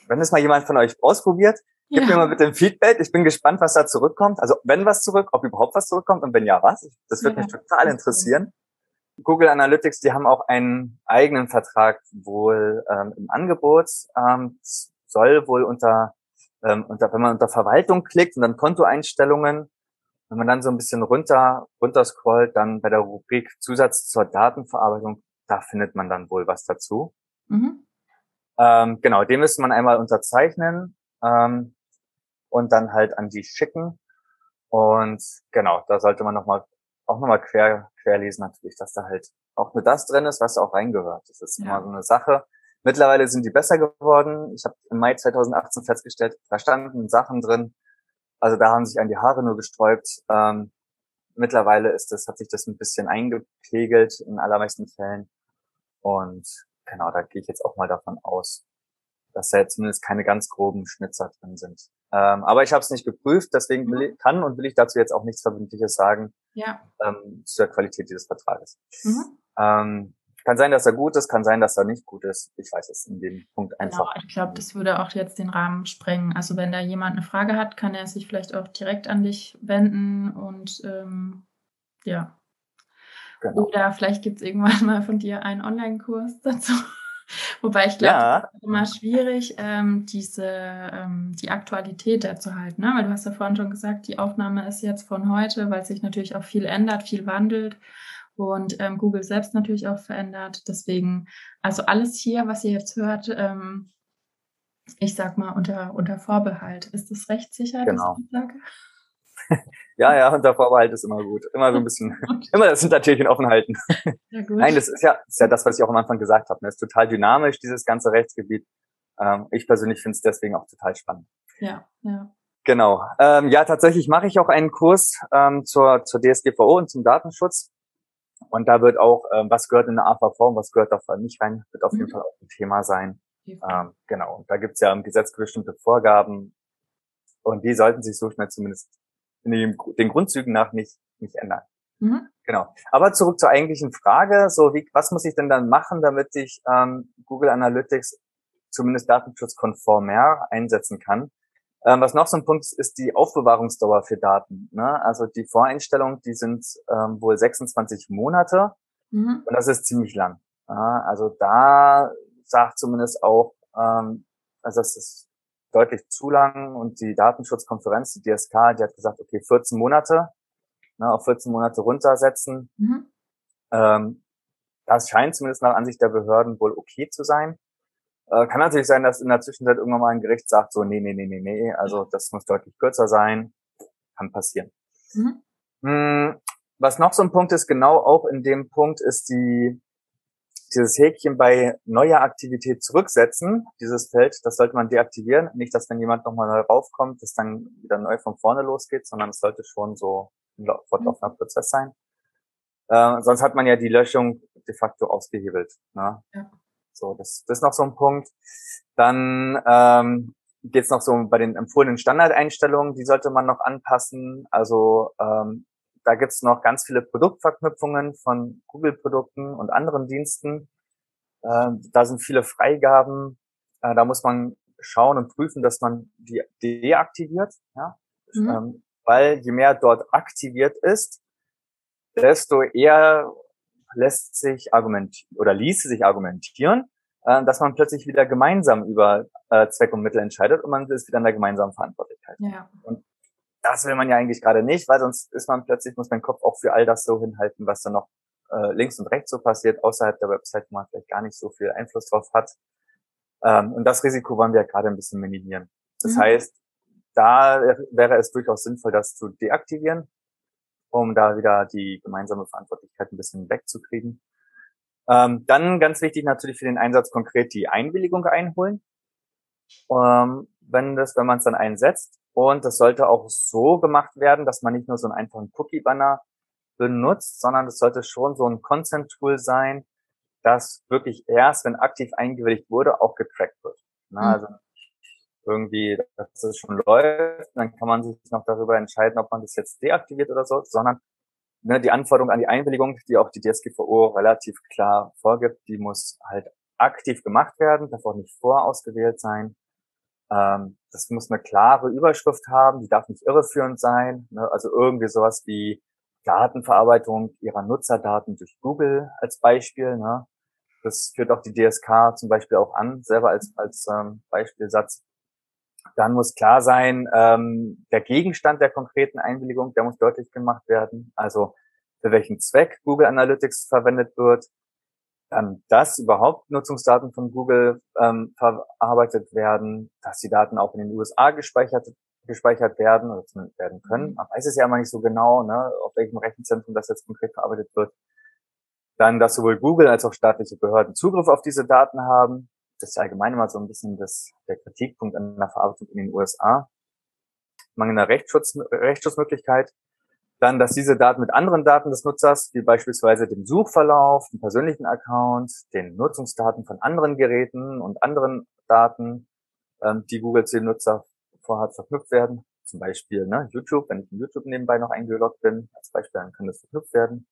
wenn es mal jemand von euch ausprobiert, Gib ja. mir mal bitte ein Feedback. Ich bin gespannt, was da zurückkommt. Also wenn was zurück, ob überhaupt was zurückkommt und wenn ja, was. Das würde ja. mich total interessieren. Google Analytics, die haben auch einen eigenen Vertrag wohl ähm, im Angebot. Ähm, soll wohl unter, ähm, unter, wenn man unter Verwaltung klickt und dann Kontoeinstellungen, wenn man dann so ein bisschen runter, runter scrollt, dann bei der Rubrik Zusatz zur Datenverarbeitung, da findet man dann wohl was dazu. Mhm. Ähm, genau, den müsste man einmal unterzeichnen ähm, und dann halt an die schicken. Und genau, da sollte man noch mal, auch nochmal quer, querlesen natürlich, dass da halt auch nur das drin ist, was da auch reingehört. Das ist ja. immer so eine Sache. Mittlerweile sind die besser geworden. Ich habe im Mai 2018 festgestellt, da standen Sachen drin. Also da haben sich an die Haare nur gesträubt. Ähm, mittlerweile ist das, hat sich das ein bisschen eingepegelt in allermeisten Fällen. Und genau, da gehe ich jetzt auch mal davon aus, dass da jetzt zumindest keine ganz groben Schnitzer drin sind. Ähm, aber ich habe es nicht geprüft, deswegen ich, kann und will ich dazu jetzt auch nichts Verbindliches sagen
ja.
ähm, zur Qualität dieses Vertrages. Mhm. Ähm, kann sein, dass er gut ist, kann sein, dass er nicht gut ist. Ich weiß es in dem Punkt genau, einfach.
Genau, ich glaube, das würde auch jetzt den Rahmen sprengen. Also wenn da jemand eine Frage hat, kann er sich vielleicht auch direkt an dich wenden und ähm, ja. Genau. Oder vielleicht gibt es irgendwann mal von dir einen Online-Kurs dazu. Wobei ich glaube, ja. es ist immer schwierig, ähm, diese ähm, die Aktualität dazu halten. Ne? Weil du hast ja vorhin schon gesagt, die Aufnahme ist jetzt von heute, weil sich natürlich auch viel ändert, viel wandelt und ähm, Google selbst natürlich auch verändert. Deswegen, also alles hier, was ihr jetzt hört, ähm, ich sag mal unter, unter Vorbehalt. Ist das rechtssicher,
genau. ich sage? ja, ja, unter Vorbehalt ist immer gut. Immer so ein bisschen, immer das Hintertürchen offen halten. Ja, gut. Nein, das ist ja, das ist ja das, was ich auch am Anfang gesagt habe. Es ist total dynamisch, dieses ganze Rechtsgebiet. Ähm, ich persönlich finde es deswegen auch total spannend.
Ja, ja.
Genau. Ähm, ja, tatsächlich mache ich auch einen Kurs ähm, zur, zur DSGVO und zum Datenschutz. Und da wird auch, ähm, was gehört in der AVV und was gehört da vor allem nicht rein, wird auf jeden mhm. Fall auch ein Thema sein. Ähm, genau. Und da gibt es ja im Gesetz bestimmte Vorgaben. Und die sollten sich so schnell zumindest in den, den Grundzügen nach nicht, nicht ändern. Mhm. Genau. Aber zurück zur eigentlichen Frage. So, wie, was muss ich denn dann machen, damit ich ähm, Google Analytics zumindest datenschutzkonformer einsetzen kann? Ähm, was noch so ein Punkt ist, ist die Aufbewahrungsdauer für Daten. Ne? Also die Voreinstellungen, die sind ähm, wohl 26 Monate mhm. und das ist ziemlich lang. Ja, also da sagt zumindest auch, ähm, also das ist deutlich zu lang und die Datenschutzkonferenz, die DSK, die hat gesagt, okay, 14 Monate, ne, auf 14 Monate runtersetzen. Mhm. Ähm, das scheint zumindest nach Ansicht der Behörden wohl okay zu sein. Äh, kann natürlich sein, dass in der Zwischenzeit irgendwann mal ein Gericht sagt, so, nee, nee, nee, nee, nee, also das muss deutlich kürzer sein. Kann passieren. Mhm. Hm, was noch so ein Punkt ist, genau auch in dem Punkt ist die, dieses Häkchen bei neuer Aktivität zurücksetzen, dieses Feld, das sollte man deaktivieren. Nicht, dass wenn jemand nochmal neu raufkommt, das dann wieder neu von vorne losgeht, sondern es sollte schon so ein fortlaufender mhm. Prozess sein. Äh, sonst hat man ja die Löschung de facto ausgehebelt. Ne? Ja. So, das, das ist noch so ein Punkt. Dann ähm, geht es noch so bei den empfohlenen Standardeinstellungen, die sollte man noch anpassen. Also ähm, da gibt es noch ganz viele Produktverknüpfungen von Google-Produkten und anderen Diensten. Äh, da sind viele Freigaben. Äh, da muss man schauen und prüfen, dass man die deaktiviert. Ja? Mhm. Ähm, weil je mehr dort aktiviert ist, desto eher lässt sich argumentieren oder ließe sich argumentieren, äh, dass man plötzlich wieder gemeinsam über äh, Zweck und Mittel entscheidet und man ist wieder in der gemeinsamen Verantwortlichkeit. Ja. Und das will man ja eigentlich gerade nicht, weil sonst ist man plötzlich, muss mein Kopf auch für all das so hinhalten, was da noch äh, links und rechts so passiert, außerhalb der Website, wo man vielleicht gar nicht so viel Einfluss drauf hat. Ähm, und das Risiko wollen wir ja gerade ein bisschen minimieren. Das mhm. heißt, da wäre es durchaus sinnvoll, das zu deaktivieren um da wieder die gemeinsame Verantwortlichkeit ein bisschen wegzukriegen. Ähm, dann ganz wichtig natürlich für den Einsatz konkret die Einwilligung einholen, ähm, wenn das, wenn man es dann einsetzt. Und das sollte auch so gemacht werden, dass man nicht nur so einen einfachen Cookie-Banner benutzt, sondern es sollte schon so ein Consent-Tool sein, das wirklich erst, wenn aktiv eingewilligt wurde, auch getrackt wird. Na, mhm. Also irgendwie, dass es schon läuft, dann kann man sich noch darüber entscheiden, ob man das jetzt deaktiviert oder so, sondern ne, die Anforderung an die Einwilligung, die auch die DSGVO relativ klar vorgibt, die muss halt aktiv gemacht werden, darf auch nicht vorausgewählt sein. Ähm, das muss eine klare Überschrift haben, die darf nicht irreführend sein, ne, also irgendwie sowas wie Datenverarbeitung ihrer Nutzerdaten durch Google als Beispiel. Ne? Das führt auch die DSK zum Beispiel auch an, selber als, als ähm, Beispielsatz. Dann muss klar sein, ähm, der Gegenstand der konkreten Einwilligung, der muss deutlich gemacht werden. Also für welchen Zweck Google Analytics verwendet wird. ähm, dass überhaupt Nutzungsdaten von Google ähm, verarbeitet werden, dass die Daten auch in den USA gespeichert, gespeichert werden oder zumindest werden können. Mhm. Man weiß es ja immer nicht so genau, ne, auf welchem Rechenzentrum das jetzt konkret verarbeitet wird. Dann, dass sowohl Google als auch staatliche Behörden Zugriff auf diese Daten haben. Das ist allgemein immer so ein bisschen das, der Kritikpunkt an der Verarbeitung in den USA. Mangelnder Rechtsschutz, Rechtsschutzmöglichkeit. Dann, dass diese Daten mit anderen Daten des Nutzers, wie beispielsweise dem Suchverlauf, dem persönlichen Account, den Nutzungsdaten von anderen Geräten und anderen Daten, ähm, die Google zu dem Nutzer vorhat, verknüpft werden. Zum Beispiel ne, YouTube, wenn ich in YouTube nebenbei noch eingeloggt bin, als Beispiel, dann kann das verknüpft werden.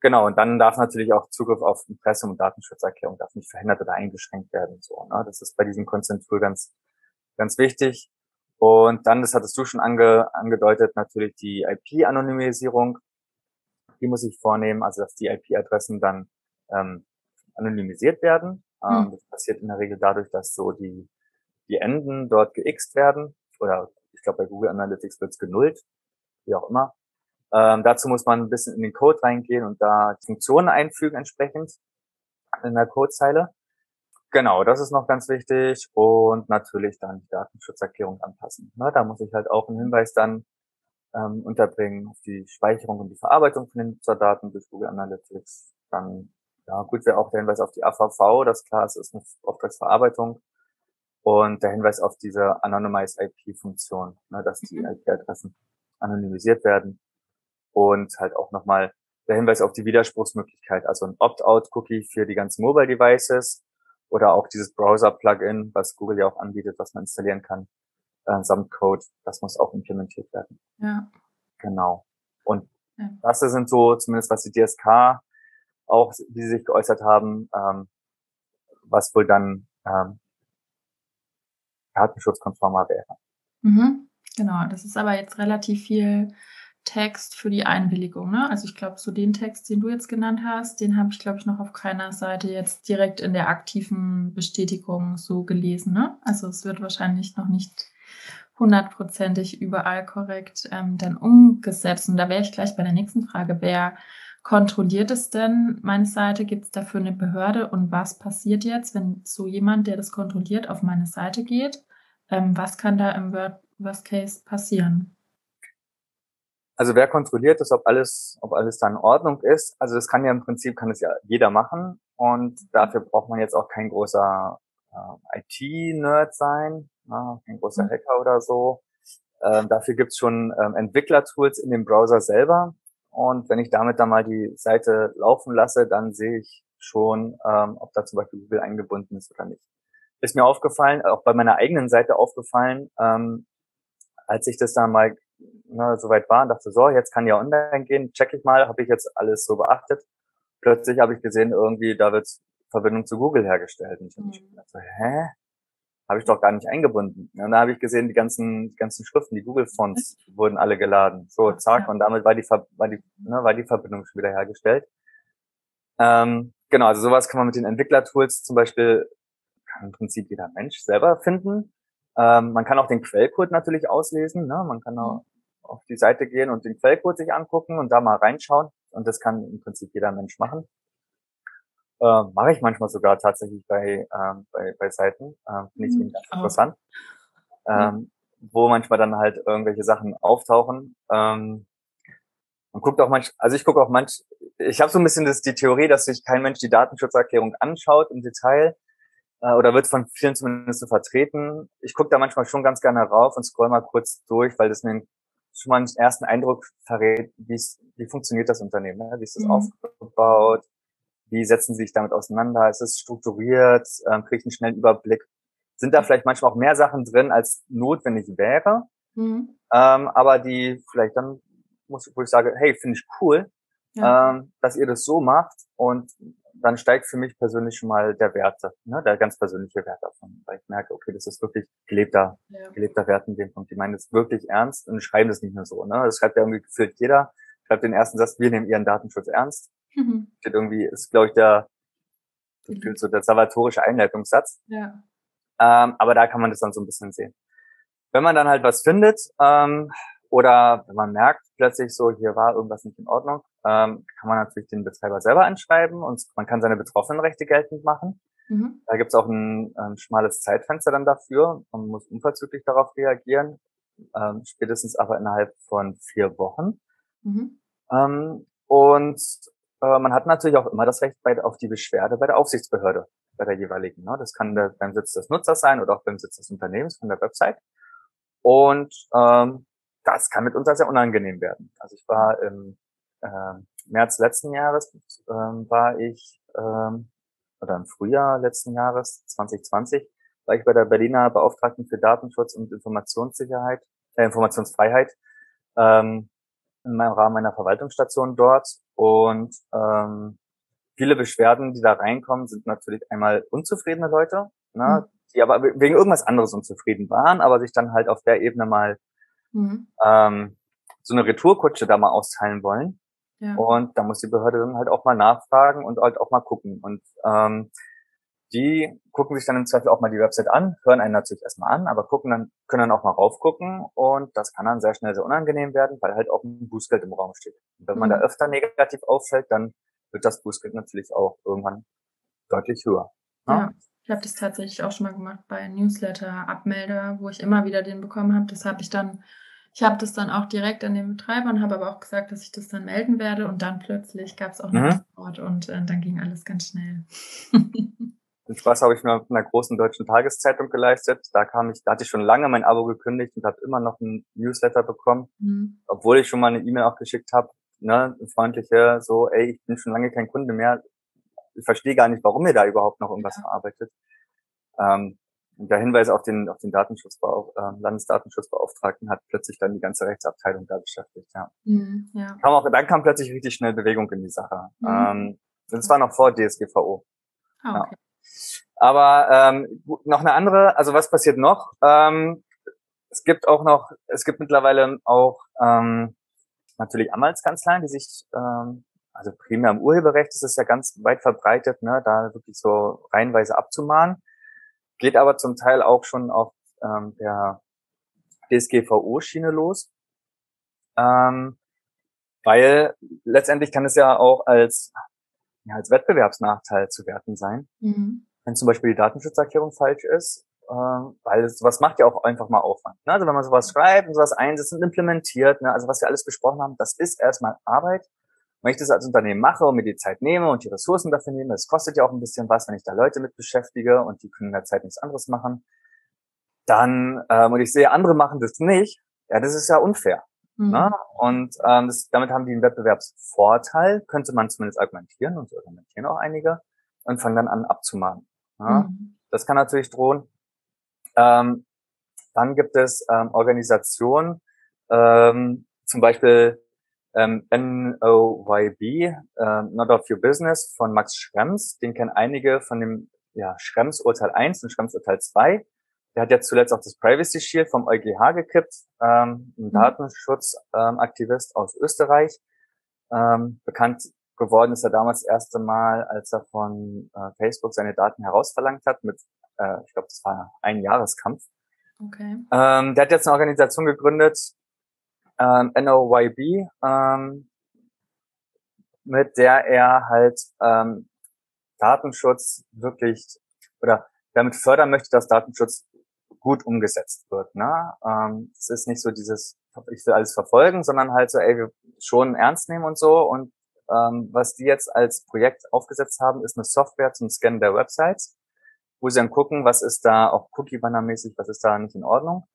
Genau, und dann darf natürlich auch Zugriff auf Impressum und Datenschutzerklärung darf nicht verhindert oder eingeschränkt werden. So, ne? Das ist bei diesem Consent Tool ganz, ganz wichtig. Und dann, das hattest du schon ange, angedeutet, natürlich die IP-Anonymisierung. Die muss ich vornehmen, also dass die IP-Adressen dann ähm, anonymisiert werden. Ähm, mhm. Das passiert in der Regel dadurch, dass so die, die Enden dort geixt werden. Oder ich glaube, bei Google Analytics wird es genullt, wie auch immer. Ähm, dazu muss man ein bisschen in den Code reingehen und da Funktionen einfügen entsprechend in der Codezeile. Genau, das ist noch ganz wichtig und natürlich dann die Datenschutzerklärung anpassen. Na, da muss ich halt auch einen Hinweis dann ähm, unterbringen auf die Speicherung und die Verarbeitung von den Nutzerdaten durch Google Analytics. Dann, ja, gut wäre auch der Hinweis auf die AVV, das klar, es ist eine Auftragsverarbeitung. Und der Hinweis auf diese Anonymized IP-Funktion, ne, dass die. IP-Adressen anonymisiert werden. Und halt auch nochmal der Hinweis auf die Widerspruchsmöglichkeit, also ein Opt-out-Cookie für die ganzen Mobile Devices oder auch dieses Browser-Plugin, was Google ja auch anbietet, was man installieren kann, äh, samt Code, das muss auch implementiert werden.
Ja.
Genau. Und ja. das sind so, zumindest was die DSK auch, sie sich geäußert haben, ähm, was wohl dann ähm, datenschutzkonformer wäre.
Mhm. Genau, das ist aber jetzt relativ viel Text für die Einwilligung. Ne? Also ich glaube, so den Text, den du jetzt genannt hast, den habe ich, glaube ich, noch auf keiner Seite jetzt direkt in der aktiven Bestätigung so gelesen. Ne? Also es wird wahrscheinlich noch nicht hundertprozentig überall korrekt ähm, dann umgesetzt. Und da wäre ich gleich bei der nächsten Frage. Wer kontrolliert es denn? Meine Seite gibt es dafür eine Behörde und was passiert jetzt, wenn so jemand, der das kontrolliert, auf meine Seite geht? Ähm, was kann da im Worst Case passieren?
Also wer kontrolliert das, ob alles, ob alles da in Ordnung ist? Also das kann ja im Prinzip, kann es ja jeder machen und dafür braucht man jetzt auch kein großer äh, IT-Nerd sein, na, kein großer mhm. Hacker oder so. Ähm, dafür gibt's schon ähm, Entwicklertools in dem Browser selber und wenn ich damit dann mal die Seite laufen lasse, dann sehe ich schon, ähm, ob da zum Beispiel Google eingebunden ist oder nicht. Ist mir aufgefallen, auch bei meiner eigenen Seite aufgefallen, ähm, als ich das dann mal ne, soweit war und dachte, so, jetzt kann ja online gehen, check ich mal, habe ich jetzt alles so beachtet. Plötzlich habe ich gesehen, irgendwie, da wird Verbindung zu Google hergestellt. Und ich habe mhm. gedacht, so, hä? Habe ich doch gar nicht eingebunden. Und dann habe ich gesehen, die ganzen, die ganzen Schriften, die Google-Fonts wurden alle geladen. So, zack, und damit war die, war die, ne, war die Verbindung schon wieder hergestellt. Ähm, genau, also sowas kann man mit den Entwicklertools zum Beispiel, kann im Prinzip jeder Mensch selber finden. Ähm, man kann auch den Quellcode natürlich auslesen. Ne? Man kann auch auf die Seite gehen und den Quellcode sich angucken und da mal reinschauen. Und das kann im Prinzip jeder Mensch machen. Äh, Mache ich manchmal sogar tatsächlich bei, ähm, bei, bei Seiten. Äh, Finde ich mhm. ganz interessant. Ähm, wo manchmal dann halt irgendwelche Sachen auftauchen. Ähm, man guckt auch manch, also ich gucke auch manch, ich habe so ein bisschen das, die Theorie, dass sich kein Mensch die Datenschutzerklärung anschaut im Detail, äh, oder wird von vielen zumindest so vertreten. Ich gucke da manchmal schon ganz gerne rauf und scroll mal kurz durch, weil das mir schon mal einen ersten Eindruck verrät, wie funktioniert das Unternehmen, ne? wie ist das mhm. aufgebaut, wie setzen sie sich damit auseinander, ist es strukturiert, ähm, kriege ich einen schnellen Überblick. Sind da vielleicht manchmal auch mehr Sachen drin, als notwendig wäre, mhm. ähm, aber die vielleicht dann muss, wo ich sage, hey, finde ich cool, ja. ähm, dass ihr das so macht und dann steigt für mich persönlich schon mal der Werte, ne, der ganz persönliche Wert davon, weil ich merke, okay, das ist wirklich gelebter, ja. gelebter Wert in dem Punkt. Die meinen das wirklich ernst und schreiben das nicht nur so. Ne? Das schreibt ja irgendwie gefühlt jeder. Schreibt den ersten Satz, wir nehmen ihren Datenschutz ernst. Mhm. Steht irgendwie, ist, glaube ich, der, mhm. so der salvatorische Einleitungssatz.
Ja.
Ähm, aber da kann man das dann so ein bisschen sehen. Wenn man dann halt was findet, ähm, oder wenn man merkt plötzlich so, hier war irgendwas nicht in Ordnung, ähm, kann man natürlich den Betreiber selber anschreiben und man kann seine Betroffenenrechte geltend machen. Mhm. Da gibt es auch ein ähm, schmales Zeitfenster dann dafür. Man muss unverzüglich darauf reagieren, ähm, spätestens aber innerhalb von vier Wochen. Mhm. Ähm, und äh, man hat natürlich auch immer das Recht bei, auf die Beschwerde bei der Aufsichtsbehörde, bei der jeweiligen. Ne? Das kann der, beim Sitz des Nutzers sein oder auch beim Sitz des Unternehmens von der Website. Und ähm, das kann mitunter sehr unangenehm werden. Also ich war im äh, März letzten Jahres, ähm, war ich, ähm, oder im Frühjahr letzten Jahres, 2020, war ich bei der Berliner Beauftragten für Datenschutz und Informationssicherheit, äh, Informationsfreiheit, ähm, im Rahmen meiner Verwaltungsstation dort. Und ähm, viele Beschwerden, die da reinkommen, sind natürlich einmal unzufriedene Leute, ne, mhm. die aber wegen irgendwas anderes unzufrieden waren, aber sich dann halt auf der Ebene mal mhm. ähm, so eine Retourkutsche da mal austeilen wollen. Ja. Und da muss die Behörde dann halt auch mal nachfragen und halt auch mal gucken. Und ähm, die gucken sich dann im Zweifel auch mal die Website an, hören einen natürlich erstmal an, aber gucken dann, können dann auch mal raufgucken und das kann dann sehr schnell sehr unangenehm werden, weil halt auch ein Bußgeld im Raum steht. Und wenn mhm. man da öfter negativ auffällt, dann wird das Bußgeld natürlich auch irgendwann deutlich höher.
Ne? Ja, ich habe das tatsächlich auch schon mal gemacht bei Newsletter-Abmelder, wo ich immer wieder den bekommen habe. Das habe ich dann ich habe das dann auch direkt an den Betreiber und habe aber auch gesagt, dass ich das dann melden werde. Und dann plötzlich gab es auch eine mhm. Antwort und äh, dann ging alles ganz schnell.
Den Spaß habe ich mir mit einer großen deutschen Tageszeitung geleistet. Da kam ich, da hatte ich schon lange mein Abo gekündigt und habe immer noch ein Newsletter bekommen, mhm. obwohl ich schon mal eine E-Mail auch geschickt habe, ne, eine freundliche, so, ey, ich bin schon lange kein Kunde mehr. Ich verstehe gar nicht, warum ihr da überhaupt noch irgendwas ja. verarbeitet. Ähm, und der Hinweis auf den, auf den Datenschutzbeauf äh, Landesdatenschutzbeauftragten hat plötzlich dann die ganze Rechtsabteilung da beschäftigt. Ja. Mhm, ja. Kam auch, dann kam plötzlich richtig schnell Bewegung in die Sache. Mhm. Ähm, das war noch vor DSGVO. Ah, okay. Ja. Aber ähm, noch eine andere, also was passiert noch? Ähm, es gibt auch noch, es gibt mittlerweile auch ähm, natürlich Anwaltskanzleien, die sich, ähm, also primär im Urheberrecht ist es ja ganz weit verbreitet, ne, da wirklich so reihenweise abzumahnen geht aber zum Teil auch schon auf ähm, der DSGVO-Schiene los. Ähm, weil letztendlich kann es ja auch als, ja, als Wettbewerbsnachteil zu werten sein. Mhm. Wenn zum Beispiel die Datenschutzerklärung falsch ist, äh, weil sowas macht ja auch einfach mal Aufwand. Ne? Also wenn man sowas schreibt und sowas einsetzt und implementiert, ne? also was wir alles besprochen haben, das ist erstmal Arbeit. Wenn ich das als Unternehmen mache und mir die Zeit nehme und die Ressourcen dafür nehme, das kostet ja auch ein bisschen was, wenn ich da Leute mit beschäftige und die können in der Zeit nichts anderes machen, dann, ähm, und ich sehe, andere machen das nicht, ja, das ist ja unfair. Mhm. Ne? Und ähm, das, damit haben die einen Wettbewerbsvorteil, könnte man zumindest argumentieren, und so argumentieren auch einige, und fangen dann an abzumahnen. Ne? Mhm. Das kann natürlich drohen. Ähm, dann gibt es ähm, Organisationen, ähm, zum Beispiel ähm, NOYB, äh, Not of Your Business von Max Schrems. Den kennen einige von dem ja, Schrems Urteil 1 und Schrems Urteil 2. Der hat jetzt zuletzt auch das Privacy Shield vom EuGH gekippt, ähm, ein mhm. Datenschutzaktivist ähm, aus Österreich. Ähm, bekannt geworden ist er damals das erste Mal, als er von äh, Facebook seine Daten herausverlangt hat mit, äh, ich glaube, das war ein Jahreskampf. Okay. Ähm, der hat jetzt eine Organisation gegründet, ähm, NOYB, ähm, mit der er halt ähm, Datenschutz wirklich oder damit fördern möchte, dass Datenschutz gut umgesetzt wird. Ne? Ähm, es ist nicht so dieses, ich will alles verfolgen, sondern halt so, ey, wir schon ernst nehmen und so. Und ähm, was die jetzt als Projekt aufgesetzt haben, ist eine Software zum Scannen der Websites, wo sie dann gucken, was ist da auch Cookie-Banner-mäßig, was ist da nicht in Ordnung.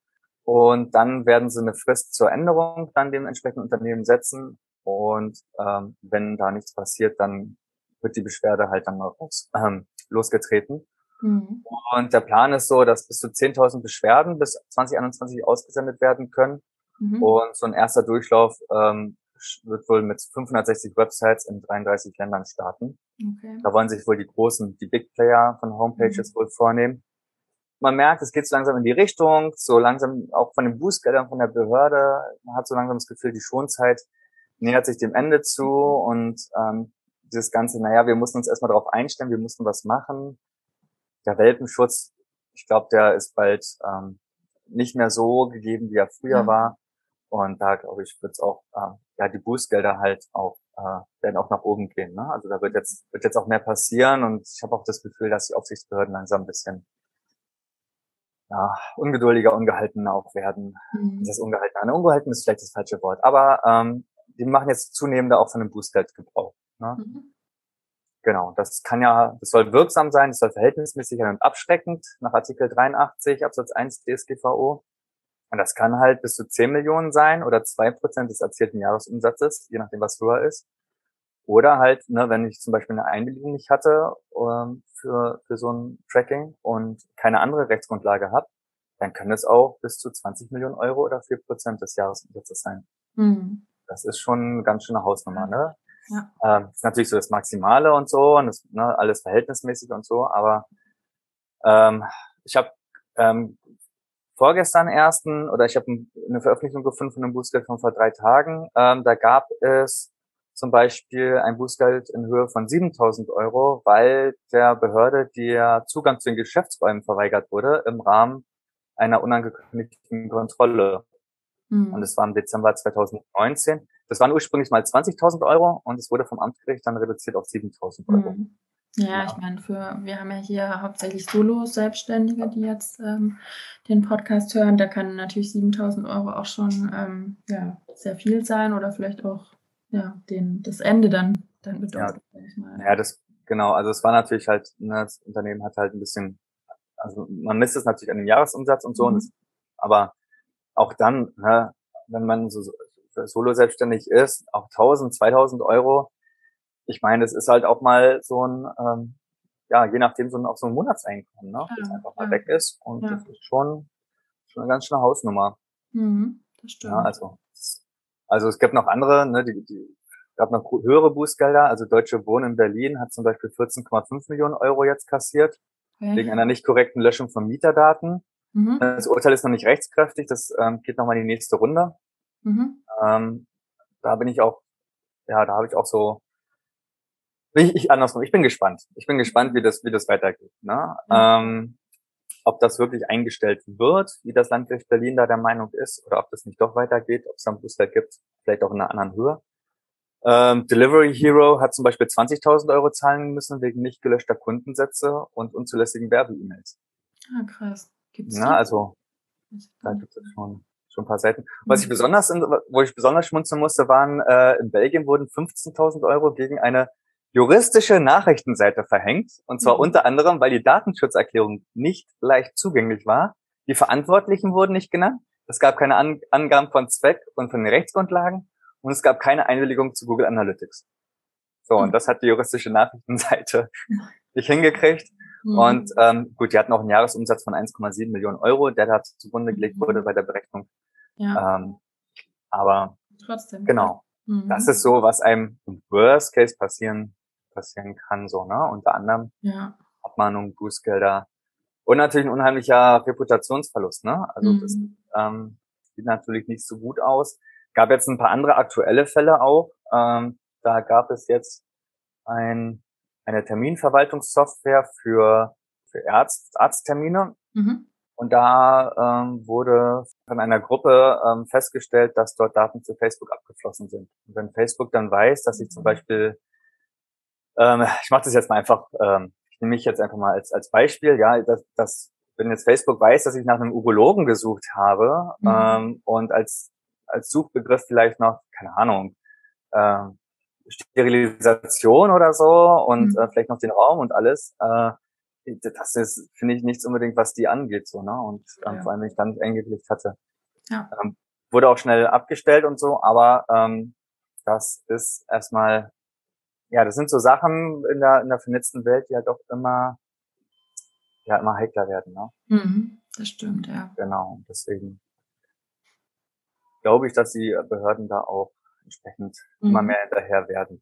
Und dann werden sie eine Frist zur Änderung dann dem entsprechenden Unternehmen setzen. Und ähm, wenn da nichts passiert, dann wird die Beschwerde halt dann mal raus, ähm, losgetreten. Mhm. Und der Plan ist so, dass bis zu 10.000 Beschwerden bis 2021 ausgesendet werden können. Mhm. Und so ein erster Durchlauf ähm, wird wohl mit 560 Websites in 33 Ländern starten. Okay. Da wollen sich wohl die großen, die Big Player von Homepages mhm. wohl vornehmen man merkt, es geht so langsam in die Richtung, so langsam auch von den Bußgeldern von der Behörde, man hat so langsam das Gefühl, die Schonzeit nähert sich dem Ende zu und ähm, dieses Ganze, naja, wir mussten uns erstmal darauf einstellen, wir mussten was machen. Der Welpenschutz, ich glaube, der ist bald ähm, nicht mehr so gegeben, wie er früher mhm. war. Und da, glaube ich, wird es auch, ähm, ja, die Bußgelder halt auch äh, werden auch nach oben gehen. Ne? Also da wird jetzt wird jetzt auch mehr passieren und ich habe auch das Gefühl, dass die Aufsichtsbehörden langsam ein bisschen ja, ungeduldiger, ungehaltener auch werden. Mhm. Das ist ungehalten. Ist vielleicht das falsche Wort, aber ähm, die machen jetzt zunehmend auch von dem Bußgeld Gebrauch. Ne? Mhm. Genau, das kann ja, das soll wirksam sein, das soll verhältnismäßig und abschreckend nach Artikel 83 Absatz 1 DSGVO. Und das kann halt bis zu 10 Millionen sein oder zwei Prozent des erzielten Jahresumsatzes, je nachdem, was höher ist. Oder halt, ne, wenn ich zum Beispiel eine Einwilligung nicht hatte ähm, für, für so ein Tracking und keine andere Rechtsgrundlage habe, dann können es auch bis zu 20 Millionen Euro oder vier Prozent des Jahresumsatzes sein. Mhm. Das ist schon eine ganz schöne Hausnummer, ne? Ja. Ähm, ist natürlich so das Maximale und so und das, ne, alles verhältnismäßig und so, aber ähm, ich habe ähm, vorgestern ersten oder ich habe eine Veröffentlichung gefunden von einem Bußgeld von vor drei Tagen. Ähm, da gab es zum Beispiel ein Bußgeld in Höhe von 7.000 Euro, weil der Behörde der Zugang zu den Geschäftsräumen verweigert wurde im Rahmen einer unangekündigten Kontrolle. Mhm. Und es war im Dezember 2019. Das waren ursprünglich mal 20.000 Euro und es wurde vom Amtsgericht dann reduziert auf 7.000 Euro.
Mhm. Ja, ja, ich meine, für wir haben ja hier hauptsächlich Solo-Selbstständige, die jetzt ähm, den Podcast hören. Da kann natürlich 7000 Euro auch schon ähm, ja, sehr viel sein oder vielleicht auch ja, den, das Ende dann, dann bedeuten.
Ja, ja, das genau. Also es war natürlich halt, ne, das Unternehmen hat halt ein bisschen, also man misst es natürlich an dem Jahresumsatz und so, mhm. und das, aber auch dann, ne, wenn man so, so solo selbstständig ist, auch 1000, 2000 Euro. Ich meine, das ist halt auch mal so ein, ähm, ja, je nachdem so ein, auch so ein Monatseinkommen, ne, das ja, einfach mal ja. weg ist und ja. das ist schon, schon eine ganz schöne Hausnummer. Mhm, das stimmt. Ja, also, also es gibt noch andere, ne, die, die gab noch höhere Bußgelder. Also Deutsche Wohnen in Berlin hat zum Beispiel 14,5 Millionen Euro jetzt kassiert okay. wegen einer nicht korrekten Löschung von Mieterdaten. Mhm. Das Urteil ist noch nicht rechtskräftig, das ähm, geht nochmal in die nächste Runde. Mhm. Ähm, da bin ich auch, ja, da habe ich auch so, ich, ich andersrum, ich bin gespannt. Ich bin gespannt, wie das, wie das weitergeht. Ne? Mhm. Ähm, ob das wirklich eingestellt wird, wie das Landgericht Berlin da der Meinung ist, oder ob das nicht doch weitergeht, ob es dann Booster gibt, vielleicht auch in einer anderen Höhe. Ähm, Delivery Hero hat zum Beispiel 20.000 Euro zahlen müssen wegen nicht gelöschter Kundensätze und unzulässigen Werbe-E-Mails.
Ah, krass.
Gibt's ja, also da gibt es schon, schon ein paar Seiten. Was ich mhm. besonders, wo ich besonders schmunzeln musste, waren äh, in Belgien wurden 15.000 Euro gegen eine juristische Nachrichtenseite verhängt. Und zwar mhm. unter anderem, weil die Datenschutzerklärung nicht leicht zugänglich war. Die Verantwortlichen wurden nicht genannt. Es gab keine An Angaben von Zweck und von den Rechtsgrundlagen. Und es gab keine Einwilligung zu Google Analytics. So, und mhm. das hat die juristische Nachrichtenseite nicht hingekriegt. Mhm. Und ähm, gut, die hatten auch einen Jahresumsatz von 1,7 Millionen Euro, der da zugrunde gelegt wurde mhm. bei der Berechnung. Ja. Ähm, aber trotzdem. Genau. Mhm. Das ist so, was einem im Worst Case passieren, passieren kann, so, ne? Unter anderem ja. Abmahnung, Bußgelder und natürlich ein unheimlicher Reputationsverlust, ne? Also mhm. das ähm, sieht natürlich nicht so gut aus. Gab jetzt ein paar andere aktuelle Fälle auch. Ähm, da gab es jetzt ein eine Terminverwaltungssoftware für, für Arzt, Arzttermine. Mhm. Und da ähm, wurde von einer Gruppe ähm, festgestellt, dass dort Daten zu Facebook abgeflossen sind. Und wenn Facebook dann weiß, dass ich zum mhm. Beispiel, ähm, ich mache das jetzt mal einfach, ähm, ich nehme mich jetzt einfach mal als, als Beispiel, ja, dass, dass wenn jetzt Facebook weiß, dass ich nach einem Urologen gesucht habe mhm. ähm, und als, als Suchbegriff vielleicht noch, keine Ahnung, ähm, Sterilisation oder so und mhm. äh, vielleicht noch den Raum und alles. Äh, das ist, finde ich, nichts unbedingt, was die angeht, so, ne? Und ähm, ja. vor allem, wenn ich dann eingeklickt hatte. Ja. Ähm, wurde auch schnell abgestellt und so, aber ähm, das ist erstmal, ja, das sind so Sachen in der, in der vernetzten Welt, die halt auch immer, ja, immer heikler werden, ne?
Mhm, das stimmt, ja.
Genau, deswegen glaube ich, dass die Behörden da auch entsprechend mhm. immer mehr hinterher werden.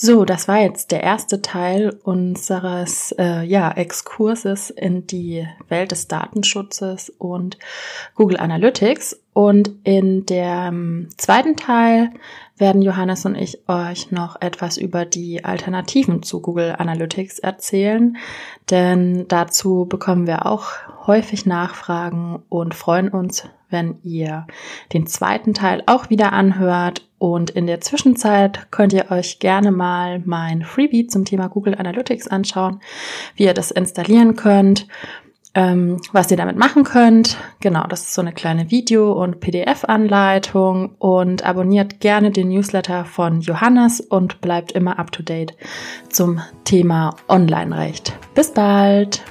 So, das war jetzt der erste Teil unseres äh, ja, Exkurses in die Welt des Datenschutzes und Google Analytics. Und in dem zweiten Teil werden Johannes und ich euch noch etwas über die Alternativen zu Google Analytics erzählen, denn dazu bekommen wir auch häufig Nachfragen und freuen uns
wenn ihr den zweiten Teil auch wieder anhört. Und in der Zwischenzeit könnt ihr euch gerne mal mein Freebie zum Thema Google Analytics anschauen, wie ihr das installieren könnt ähm, was ihr damit machen könnt. Genau, das ist so eine kleine Video- und PDF-Anleitung und abonniert gerne den Newsletter von Johannes und bleibt immer up to date zum Thema Online-Recht. Bis bald!